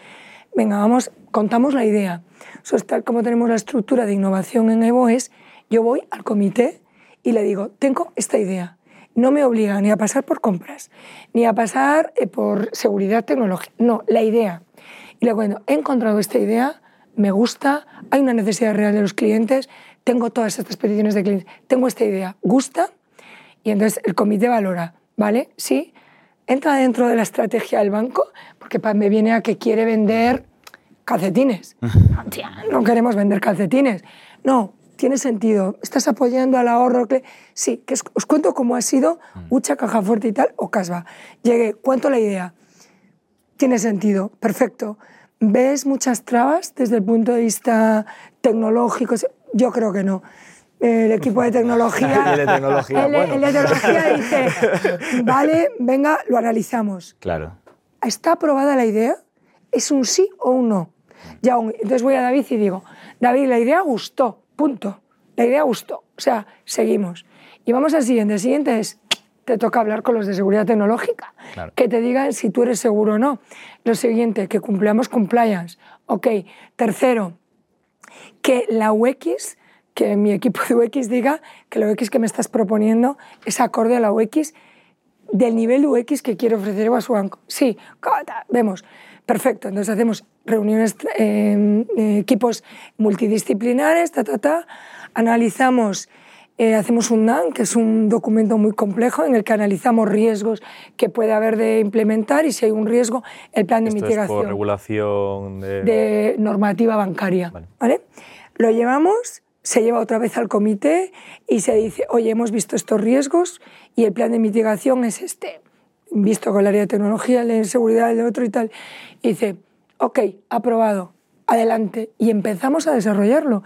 Venga, vamos, contamos la idea. Es tal como tenemos la estructura de innovación en Evo, es yo voy al comité y le digo, tengo esta idea no me obliga ni a pasar por compras, ni a pasar eh, por seguridad tecnológica. No, la idea. Y le cuento, he encontrado esta idea, me gusta, hay una necesidad real de los clientes, tengo todas estas peticiones de clientes, tengo esta idea, gusta, y entonces el comité valora, ¿vale? Sí, entra dentro de la estrategia del banco, porque me viene a que quiere vender calcetines. no queremos vender calcetines. No, tiene sentido, estás apoyando al ahorro. Sí, que os cuento cómo ha sido mucha caja fuerte y tal, o casva. Llegué, cuento la idea. Tiene sentido, perfecto. ¿Ves muchas trabas desde el punto de vista tecnológico? Yo creo que no. El equipo de tecnología, [LAUGHS] el de tecnología, el, el de tecnología dice, [LAUGHS] vale, venga, lo analizamos. Claro. ¿Está aprobada la idea? ¿Es un sí o un no? Ya, entonces voy a David y digo, David, la idea gustó Punto. La idea gustó. O sea, seguimos. Y vamos al siguiente. El siguiente es, te toca hablar con los de seguridad tecnológica, que te digan si tú eres seguro o no. Lo siguiente, que cumplamos compliance. Ok. Tercero, que la UX, que mi equipo de UX diga que la UX que me estás proponiendo es acorde a la UX del nivel UX que quiere ofrecer a su banco. Sí, vemos. Perfecto, entonces hacemos reuniones, eh, equipos multidisciplinares, ta, ta, ta, analizamos, eh, hacemos un NAN, que es un documento muy complejo en el que analizamos riesgos que puede haber de implementar y si hay un riesgo, el plan de mitigación. Es por regulación de... de normativa bancaria. Vale. Lo llevamos, se lleva otra vez al comité y se dice, oye, hemos visto estos riesgos y el plan de mitigación es este visto con el área de tecnología, de seguridad, el de otro y tal. Y dice, ok, aprobado, adelante. Y empezamos a desarrollarlo.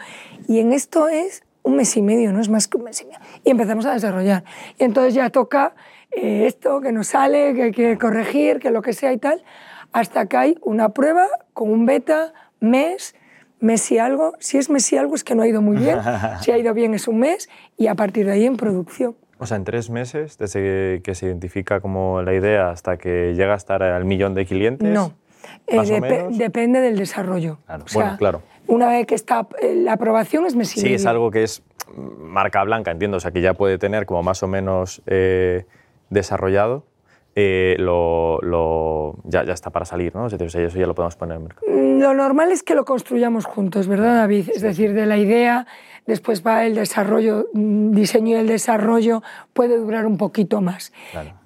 Y en esto es un mes y medio, no es más que un mes y medio. Y empezamos a desarrollar. Y entonces ya toca eh, esto que nos sale, que hay que corregir, que lo que sea y tal, hasta que hay una prueba con un beta, mes, mes y algo. Si es mes y algo es que no ha ido muy bien. [LAUGHS] si ha ido bien es un mes y a partir de ahí en producción. O sea, en tres meses, desde que se identifica como la idea hasta que llega a estar al millón de clientes. No, eh, depende del desarrollo. bueno, claro. Una vez que está eh, la aprobación es mes y Sí, es algo que es marca blanca, entiendo, o sea, que ya puede tener como más o menos eh, desarrollado. Lo, ya, ya, está para salir, ¿no? O sea, eso ya lo podemos poner en el mercado. Mm, lo normal es que lo construyamos juntos, ¿verdad, David? Es decir, de la idea después va el desarrollo, mm, diseño y el desarrollo puede durar un poquito más.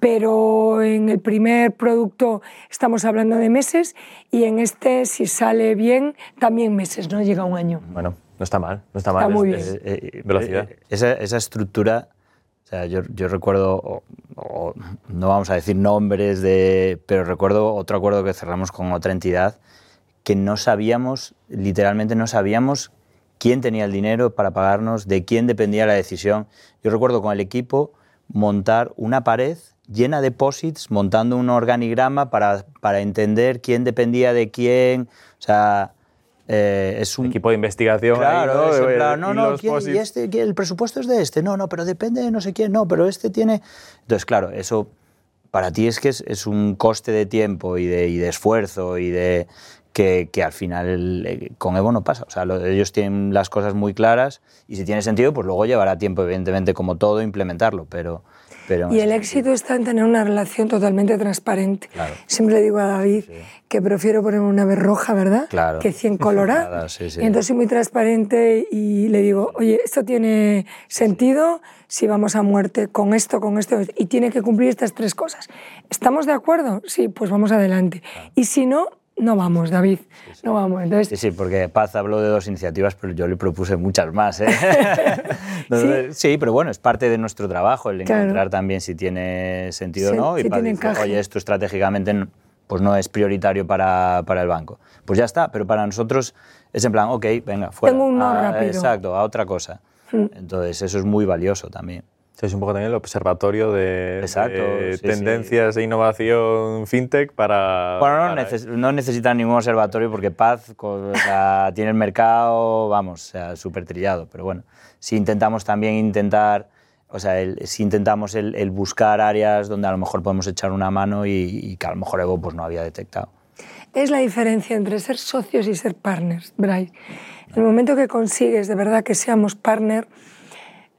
Pero en el primer producto estamos hablando de meses y en este, si sale bien, también meses, ¿no? Llega un año. Bueno, no está mal, no está mal. Está muy bien. Eh, eh, velocidad. Eh, esa, esa, estructura, sea, yo, yo recuerdo, no vamos a decir nombres, de, pero recuerdo otro acuerdo que cerramos con otra entidad que no sabíamos, literalmente no sabíamos quién tenía el dinero para pagarnos, de quién dependía la decisión. Yo recuerdo con el equipo montar una pared llena de posits, montando un organigrama para, para entender quién dependía de quién. O sea, eh, es un equipo de investigación. Claro, ¿no? Es no, no, ¿y este, el presupuesto es de este, no, no, pero depende de no sé quién, no, pero este tiene. Entonces, claro, eso para ti es que es, es un coste de tiempo y de, y de esfuerzo y de que, que, al final eh, con Evo no pasa. O sea, ellos tienen las cosas muy claras y si tiene sentido, pues luego llevará tiempo, evidentemente, como todo, implementarlo, pero... pero y el éxito está en tener una relación totalmente transparente. Siempre le digo a David que prefiero poner una vez roja, ¿verdad? Claro. Que 100 colorada. [LAUGHS] sí, y entonces soy muy transparente y le digo, oye, esto tiene sentido si vamos a muerte con esto, con esto, y tiene que cumplir estas tres cosas. ¿Estamos de acuerdo? Sí, pues vamos adelante. Y si no, no vamos, David, no vamos. Entonces... Sí, sí, porque Paz habló de dos iniciativas, pero yo le propuse muchas más. ¿eh? [LAUGHS] ¿Sí? pero bueno, es parte de nuestro trabajo el encontrar también si tiene sentido o no. y para decir, oye, esto estratégicamente pues no es prioritario para, para, el banco. Pues ya está, pero para nosotros es en plan, ok, venga, fuera. Tengo un no rápido. Exacto, a otra cosa. Hmm. Entonces eso es muy valioso también. Es un poco también el observatorio de, tendencias de innovación fintech para... Bueno, no, no, necesitan ningún observatorio porque Paz [LAUGHS] tiene el mercado, vamos, sea, súper trillado. Pero bueno, si intentamos también intentar, o sea, si intentamos el, buscar áreas donde a lo mejor podemos echar una mano y, que a lo mejor Evo pues, no había detectado. Es la diferencia entre ser socios y ser partners, Bryce. El momento que consigues de verdad que seamos partners,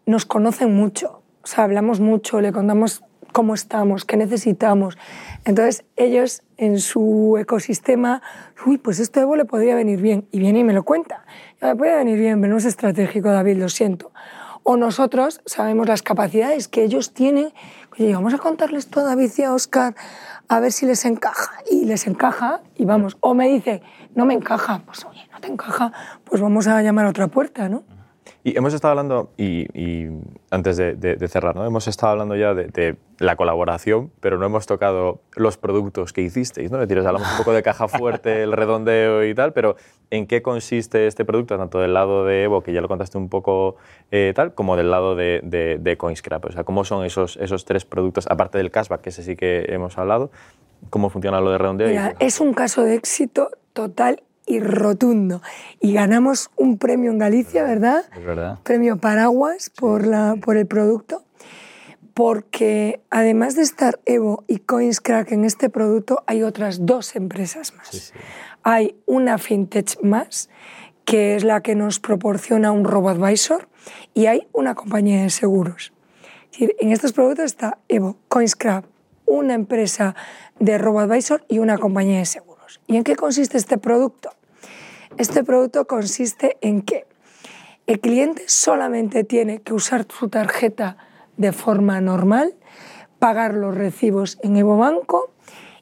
nos conocen mucho o sea, hablamos mucho, le contamos cómo estamos, qué necesitamos. Entonces, ellos en su ecosistema, uy, pues esto Evo le podría venir bien. Y viene y me lo cuenta. Ya me puede venir bien, pero no es estratégico, David, lo siento. O nosotros sabemos las capacidades que ellos tienen. Oye, vamos a contarles todo a David y a Oscar a ver si les encaja. Y les encaja y vamos. O me dice, no me encaja. Pues oye, no te encaja, pues vamos a llamar a otra puerta, ¿no? Y hemos estado hablando, y, antes de, cerrar, ¿no? hemos estado hablando ya de, la colaboración, pero no hemos tocado los productos que hicisteis. ¿no? Es decir, hablamos un poco de caja fuerte, el redondeo y tal, pero ¿en qué consiste este producto, tanto del lado de Evo, que ya lo contaste un poco eh, tal, como del lado de, de, CoinScrap? O sea, ¿cómo son esos, esos tres productos, aparte del cashback, que ese sí que hemos hablado? ¿Cómo funciona lo de redondeo? es un caso de éxito total y rotundo. Y ganamos un premio en Galicia, ¿verdad? Es verdad. Premio Paraguas por, la, por el producto. Porque además de estar Evo y CoinsCrack en este producto, hay otras dos empresas más. Hay una fintech más, que es la que nos proporciona un RoboAdvisor, y hay una compañía de seguros. en estos productos está Evo, CoinsCrack, una empresa de RoboAdvisor y una compañía de seguros. ¿Y en qué consiste este producto? Este producto consiste en que el cliente solamente tiene que usar su tarjeta de forma normal, pagar los recibos en Evo Banco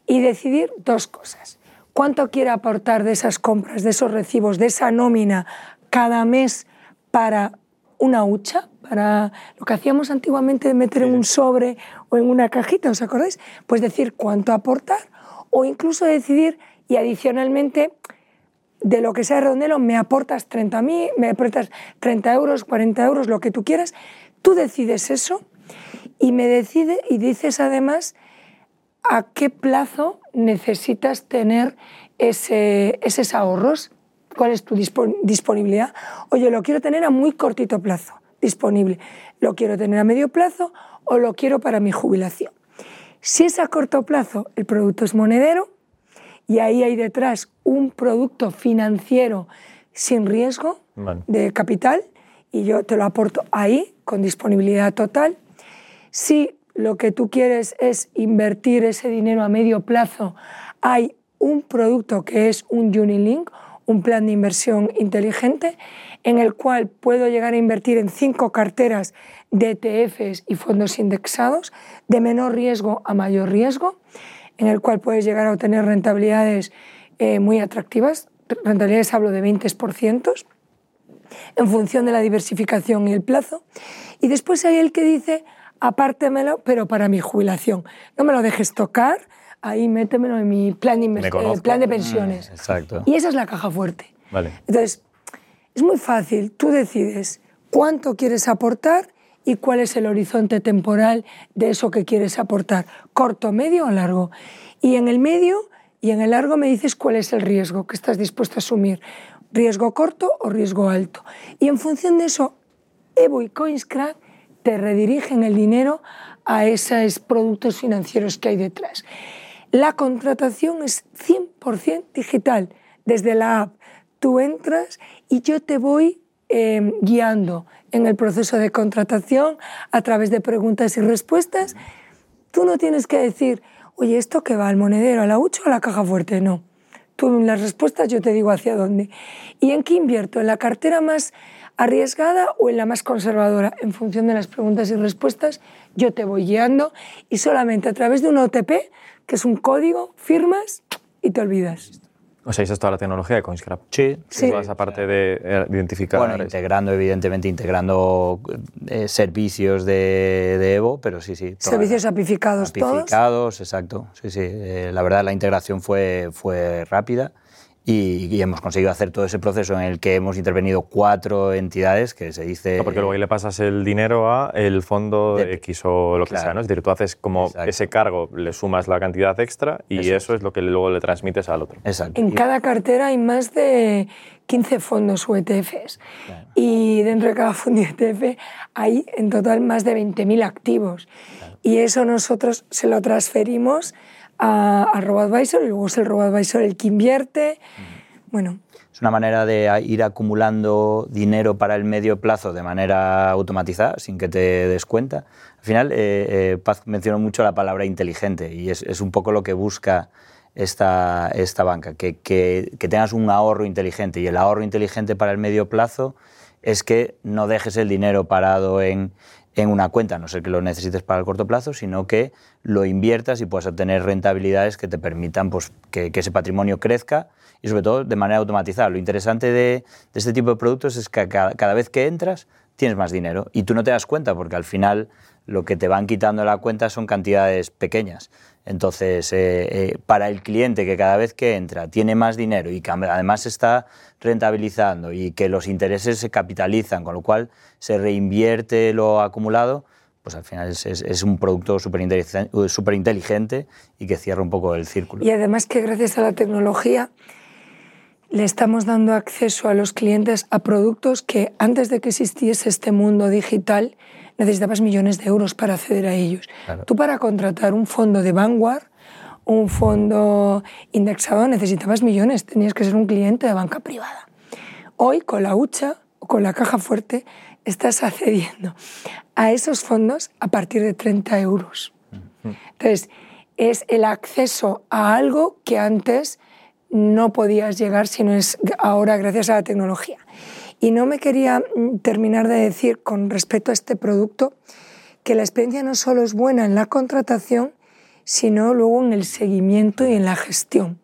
y decidir dos cosas. ¿Cuánto quiere aportar de esas compras, de esos recibos, de esa nómina cada mes para una hucha, para lo que hacíamos antiguamente de meter en un sobre o en una cajita, ¿os acordáis? Pues decir cuánto aportar o incluso decidir y adicionalmente de lo que sea redondelo me aportas 30 me aportas 30 euros, 40 euros, lo que tú quieras. Tú decides eso y me decide y dices además a qué plazo necesitas tener ese, esos ahorros. cuál es tu disponibilidad. Oye, lo quiero tener a muy cortito plazo, disponible. Lo quiero tener a medio plazo o lo quiero para mi jubilación. Si es a corto plazo, el producto es monedero y ahí hay detrás un producto financiero sin riesgo de capital y yo te lo aporto ahí con disponibilidad total. Si lo que tú quieres es invertir ese dinero a medio plazo, hay un producto que es un Unilink, un plan de inversión inteligente, en el cual puedo llegar a invertir en cinco carteras de ETFs y fondos indexados, de menor riesgo a mayor riesgo, en el cual puedes llegar a obtener rentabilidades eh, muy atractivas, rentabilidades hablo de 20%, en función de la diversificación y el plazo. Y después hay el que dice, apártemelo, pero para mi jubilación. No me lo dejes tocar, ahí métemelo en mi plan de, eh, plan de pensiones. Mm, exacto. Y esa es la caja fuerte. Vale. Entonces, es muy fácil, tú decides cuánto quieres aportar y cuál es el horizonte temporal de eso que quieres aportar, corto, medio o largo. Y en el medio y en el largo me dices cuál es el riesgo que estás dispuesto a asumir, riesgo corto o riesgo alto. Y en función de eso, Evo y CoinsCrack te redirigen el dinero a esos productos financieros que hay detrás. La contratación es 100% digital. Desde la app tú entras y yo te voy em, guiando en el proceso de contratación a través de preguntas y respuestas. Tú no tienes que decir, oye, ¿esto qué va? ¿Al monedero, a la hucha o a la caja fuerte? No. Tú en las respuestas yo te digo hacia dónde. ¿Y en qué invierto? ¿En la cartera más arriesgada o en la más conservadora. En función de las preguntas y respuestas, yo te voy guiando y solamente a través de un OTP, que es un código, firmas y te olvidas. O sea, esa es toda la tecnología de CoinScrap. Sí. Sí. Toda esa parte de eh, identificar. Bueno, integrando, evidentemente, integrando eh, servicios de, de, Evo, pero sí, sí. Servicios apificados, todos. Apificados, exacto. Sí, sí. Eh, la verdad, la integración fue, fue rápida y, hemos conseguido hacer todo ese proceso en el que hemos intervenido cuatro entidades que se dice... porque luego ahí le pasas el dinero a el fondo de, X o lo que sea, ¿no? Es decir, tú haces como ese cargo, le sumas la cantidad extra y eso, es. lo que luego le transmites al otro. Exacto. En cada cartera hay más de 15 fondos o ETFs y dentro de cada fondo ETF hay en total más de 20.000 activos y eso nosotros se lo transferimos a, a RoboAdvisor y luego es el RoboAdvisor el que invierte. Bueno. Es una manera de ir acumulando dinero para el medio plazo de manera automatizada, sin que te des cuenta. Al final, eh, eh, Paz mencionó mucho la palabra inteligente y es, es un poco lo que busca esta, esta banca, que, que, que, tengas un ahorro inteligente. Y el ahorro inteligente para el medio plazo es que no dejes el dinero parado en, en una cuenta, no sé que lo necesites para el corto plazo, sino que lo inviertas y puedas obtener rentabilidades que te permitan pues, que, ese patrimonio crezca y sobre todo de manera automatizada. Lo interesante de, este tipo de productos es que cada, vez que entras tienes más dinero y tú no te das cuenta porque al final lo que te van quitando la cuenta son cantidades pequeñas. Entonces, eh, eh, para el cliente que cada vez que entra tiene más dinero y que además está rentabilizando y que los intereses se capitalizan, con lo cual se reinvierte lo acumulado, pues al final es, un producto súper inteligente, y que cierra un poco el círculo. Y además que gracias a la tecnología le estamos dando acceso a los clientes a productos que antes de que existiese este mundo digital necesitabas millones de euros para acceder a ellos. Tú para contratar un fondo de Vanguard, un fondo indexado, necesitabas millones, tenías que ser un cliente de banca privada. Hoy con la hucha o con la caja fuerte estás accediendo a esos fondos a partir de 30 euros. Entonces, es el acceso a algo que antes no podías llegar, sino es ahora gracias a la tecnología. Y no me quería mm, terminar de decir con respecto a este producto que la experiencia no solo es buena en la contratación, sino luego en el seguimiento y en la gestión.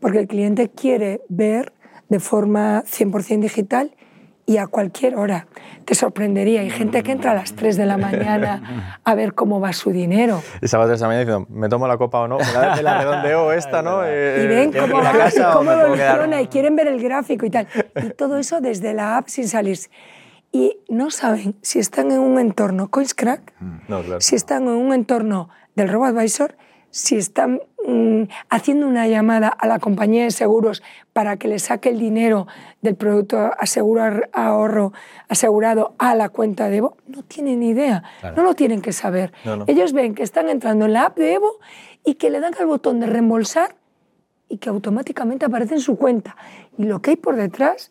Porque el cliente quiere ver de forma 100% digital y a cualquier hora. Te sorprendería. Hay gente que entra a las 3 de la mañana a ver cómo va su dinero. Y se va a la mañana diciendo, ¿me tomo la copa o no? Me la, redondeo [LAUGHS] esta, ¿no? y ven cómo va y cómo evoluciona y quieren ver el gráfico y tal. Y todo eso desde la app sin salirse. Y no saben si están en un entorno CoinsCrack, no, claro. si están en un entorno del RoboAdvisor, si están mm, haciendo una llamada a la compañía de seguros para que le saque el dinero del producto asegurar, ahorro asegurado a la cuenta de Evo, no tienen idea, no lo tienen que saber. Ellos ven que están entrando en la app de Evo y que le dan al botón de reembolsar y que automáticamente aparece en su cuenta. Y lo que hay por detrás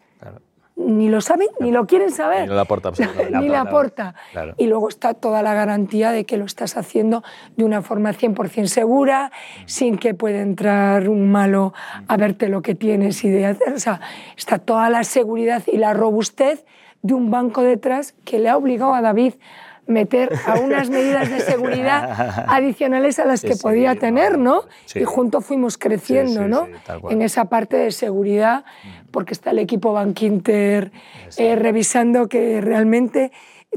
ni lo saben ni lo quieren saber. Ni la aporta. [LAUGHS] ni la aporta. Y luego está toda la garantía de que lo estás haciendo de una forma 100% segura, sin que pueda entrar un malo a verte lo que tienes y de hacer. O sea, está toda la seguridad y la robustez de un banco detrás que le ha obligado a David meter a unas medidas de seguridad [LAUGHS] adicionales a las que podía tener, ¿no? Y juntos fuimos creciendo, ¿no? En esa parte de seguridad, porque está el equipo Bankinter eh, revisando que realmente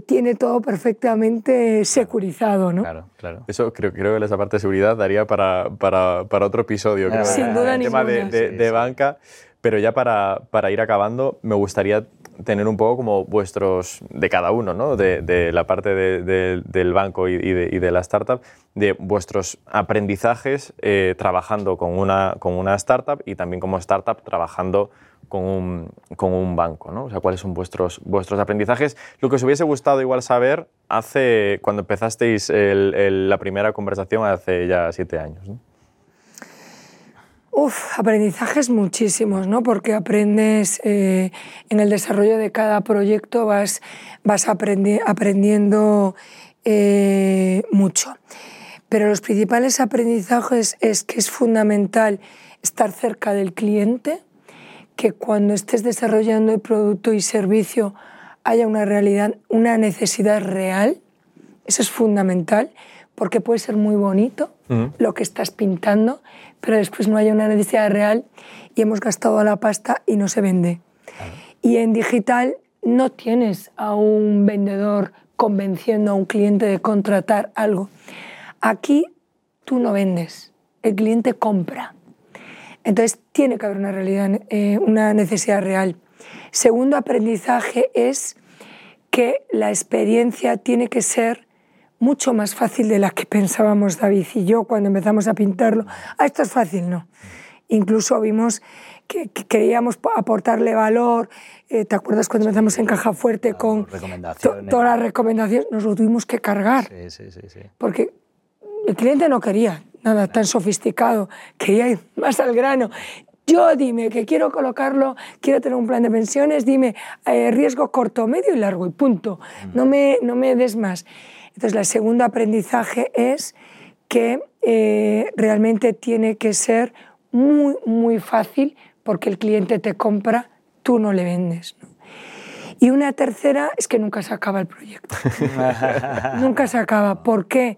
tiene todo perfectamente securizado, ¿no? Claro, claro. Eso creo, creo que esa parte de seguridad daría para, para, para otro episodio. Creo, Sin duda el tema de, de, banca. Pero ya para, para ir acabando, me gustaría tener un poco como vuestros, de cada uno, ¿no? de, la parte del banco y, de, la startup, de vuestros aprendizajes eh, trabajando con una, con una startup y también como startup trabajando con un, con un, banco, ¿no? O sea, cuáles son vuestros, vuestros aprendizajes. Lo que os hubiese gustado igual saber hace, cuando empezasteis la primera conversación hace ya siete años. Uf, aprendizajes muchísimos, ¿no? Porque aprendes eh, en el desarrollo de cada proyecto, vas, vas aprendiendo eh, mucho. Pero los principales aprendizajes es que es fundamental estar cerca del cliente, que cuando estés desarrollando el producto y servicio haya una realidad, una necesidad real. Eso es fundamental porque puede ser muy bonito lo que estás pintando, pero después no hay una necesidad real y hemos gastado la pasta y no se vende. Y en digital no tienes a un vendedor convenciendo a un cliente de contratar algo. Aquí tú no vendes, el cliente compra. Entonces tiene que haber una realidad, eh, una necesidad real. Segundo aprendizaje es que la experiencia tiene que ser mucho más fácil de la que pensábamos David y yo cuando empezamos a pintarlo. Ah, esto es fácil, no. Incluso vimos que, queríamos aportarle valor. Eh, ¿Te acuerdas cuando empezamos en Caja Fuerte con todas las recomendaciones? Nos lo tuvimos que cargar. Sí, sí, sí, sí. Porque el cliente no quería nada tan sofisticado, quería ir más al grano. Yo dime que quiero colocarlo, quiero tener un plan de pensiones, dime eh, riesgo corto, medio y largo y punto. No me, no me des más. Entonces, el segundo aprendizaje es que eh, realmente tiene que ser muy, muy fácil porque el cliente te compra, tú no le vendes. Y una tercera es que nunca se acaba el proyecto. [LAUGHS] nunca se acaba. ¿Por qué?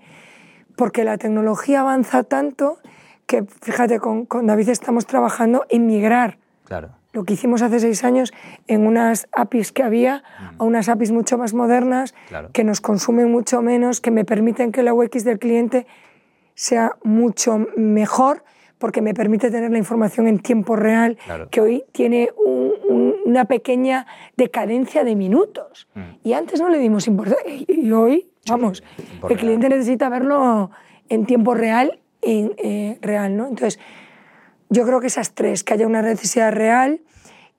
Porque la tecnología avanza tanto que, fíjate, con, con David estamos trabajando en migrar. Claro lo que hicimos hace seis años en unas APIs que había a unas APIs mucho más modernas, que nos consumen mucho menos, que me permiten que la UX del cliente sea mucho mejor porque me permite tener la información en tiempo real, que hoy tiene una pequeña decadencia de minutos. Mm. Y antes no le dimos importancia. Y hoy, vamos, el cliente necesita verlo en tiempo real, en, eh, real, ¿no? Entonces, yo creo que esas tres, que haya una necesidad real,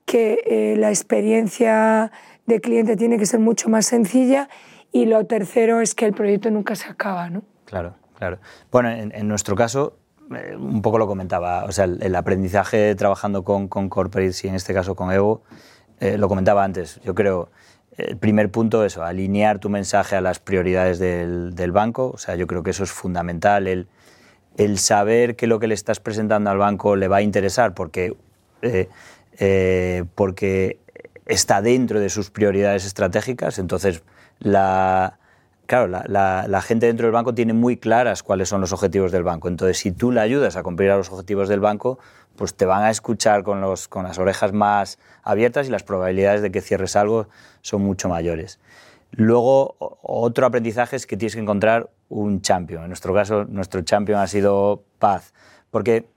que eh, la experiencia de cliente tiene que ser mucho más sencilla y lo tercero es que el proyecto nunca se acaba, ¿no? Claro, claro. Bueno, en, nuestro caso, eh, un poco lo comentaba, o sea, el, aprendizaje trabajando con, con corporates y en este caso con Evo, eh, lo comentaba antes, yo creo, el primer punto es alinear tu mensaje a las prioridades del, del banco, o sea, yo creo que eso es fundamental, el el saber que lo que le estás presentando al banco le va a interesar porque, eh, eh, porque está dentro de sus prioridades estratégicas, entonces la, claro, la, gente dentro del banco tiene muy claras cuáles son los objetivos del banco. Entonces, si tú le ayudas a cumplir a los objetivos del banco, pues te van a escuchar con, los, con las orejas más abiertas y las probabilidades de que cierres algo son mucho mayores. Luego, otro aprendizaje es que tienes que encontrar un champion. En nuestro caso, nuestro champion ha sido Paz. Porque,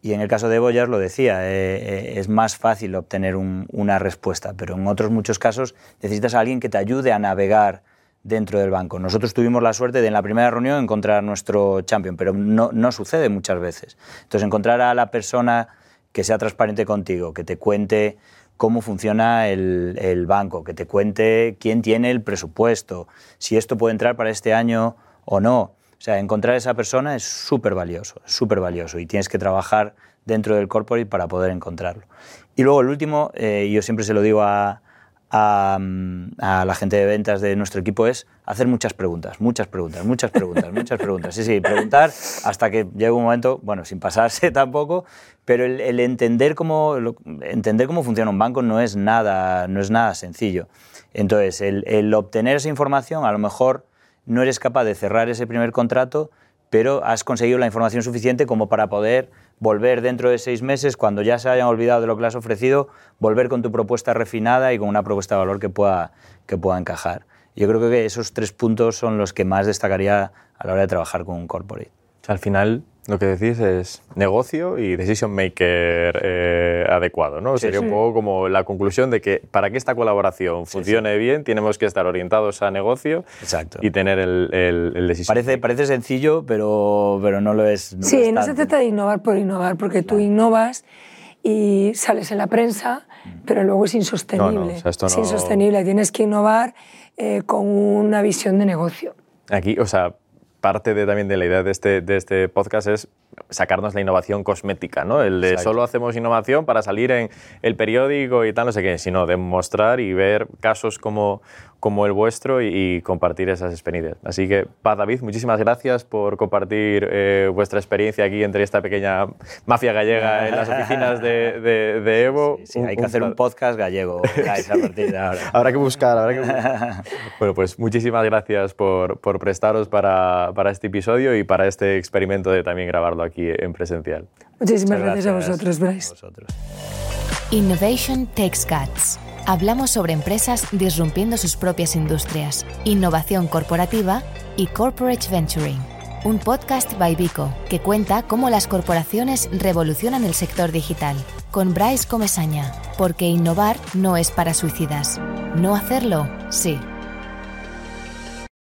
y en el caso de Boyas lo decía, eh, eh, es más fácil obtener una respuesta, pero en otros muchos casos necesitas a alguien que te ayude a navegar dentro del banco. Nosotros tuvimos la suerte de en la primera reunión encontrar nuestro champion, pero no, no sucede muchas veces. Entonces, encontrar a la persona que sea transparente contigo, que te cuente cómo funciona el, banco, que te cuente quién tiene el presupuesto, si esto puede entrar para este año o no. O sea, encontrar a esa persona es súper valioso, súper valioso y tienes que trabajar dentro del corporate para poder encontrarlo. Y luego el último, eh, yo siempre se lo digo a, a, la gente de ventas de nuestro equipo es hacer muchas preguntas, muchas preguntas, muchas preguntas, muchas preguntas. Sí, sí, preguntar hasta que llegue un momento, bueno, sin pasarse [LAUGHS] tampoco, pero el, entender, cómo, entender cómo funciona un banco no es nada, no es nada sencillo. Entonces, el obtener esa información, a lo mejor no eres capaz de cerrar ese primer contrato, pero has conseguido la información suficiente como para poder volver dentro de seis meses, cuando ya se hayan olvidado de lo que le has ofrecido, volver con tu propuesta refinada y con una propuesta de valor que pueda, que pueda encajar. Yo creo que esos tres puntos son los que más destacaría a la hora de trabajar con un corporate. Al final, lo que decís es negocio y decision maker eh, adecuado, ¿no? Sí, Sería sí. un poco como la conclusión de que para que esta colaboración funcione sí, bien, tenemos que estar orientados a negocio Exacto. y tener el, el, el decision parece, maker. parece sencillo, pero, pero no lo es. No sí, lo es no se trata de innovar por innovar, porque tú innovas y sales en la prensa, pero luego es insostenible. No, no, o sea, esto no... Es insostenible, tienes que innovar eh, con una visión de negocio. Aquí, o sea, parte de, también de la idea de este, de este podcast es sacarnos la innovación cosmética, ¿no? El de Exacto. solo hacemos innovación para salir en el periódico y tal, no sé qué, sino demostrar y ver casos como, como el vuestro y, y, compartir esas experiencias. Así que, Paz David, muchísimas gracias por compartir eh, vuestra experiencia aquí entre esta pequeña mafia gallega en las oficinas de, de, de Evo. Sí, sí, sí. hay que un, hacer un podcast gallego guys, a partir de ahora. [LAUGHS] habrá que buscar, habrá que buscar. [LAUGHS] bueno, pues muchísimas gracias por, por prestaros para, para este episodio y para este experimento de también grabarlo aquí en presencial. Muchísimas gracias, gracias, a vosotros, Bryce. A vosotros. Innovation Takes Guts. Hablamos sobre empresas disrumpiendo sus propias industrias, innovación corporativa y corporate venturing. Un podcast by Vico que cuenta cómo las corporaciones revolucionan el sector digital. Con Bryce Comesaña. Porque innovar no es para suicidas. No hacerlo, sí.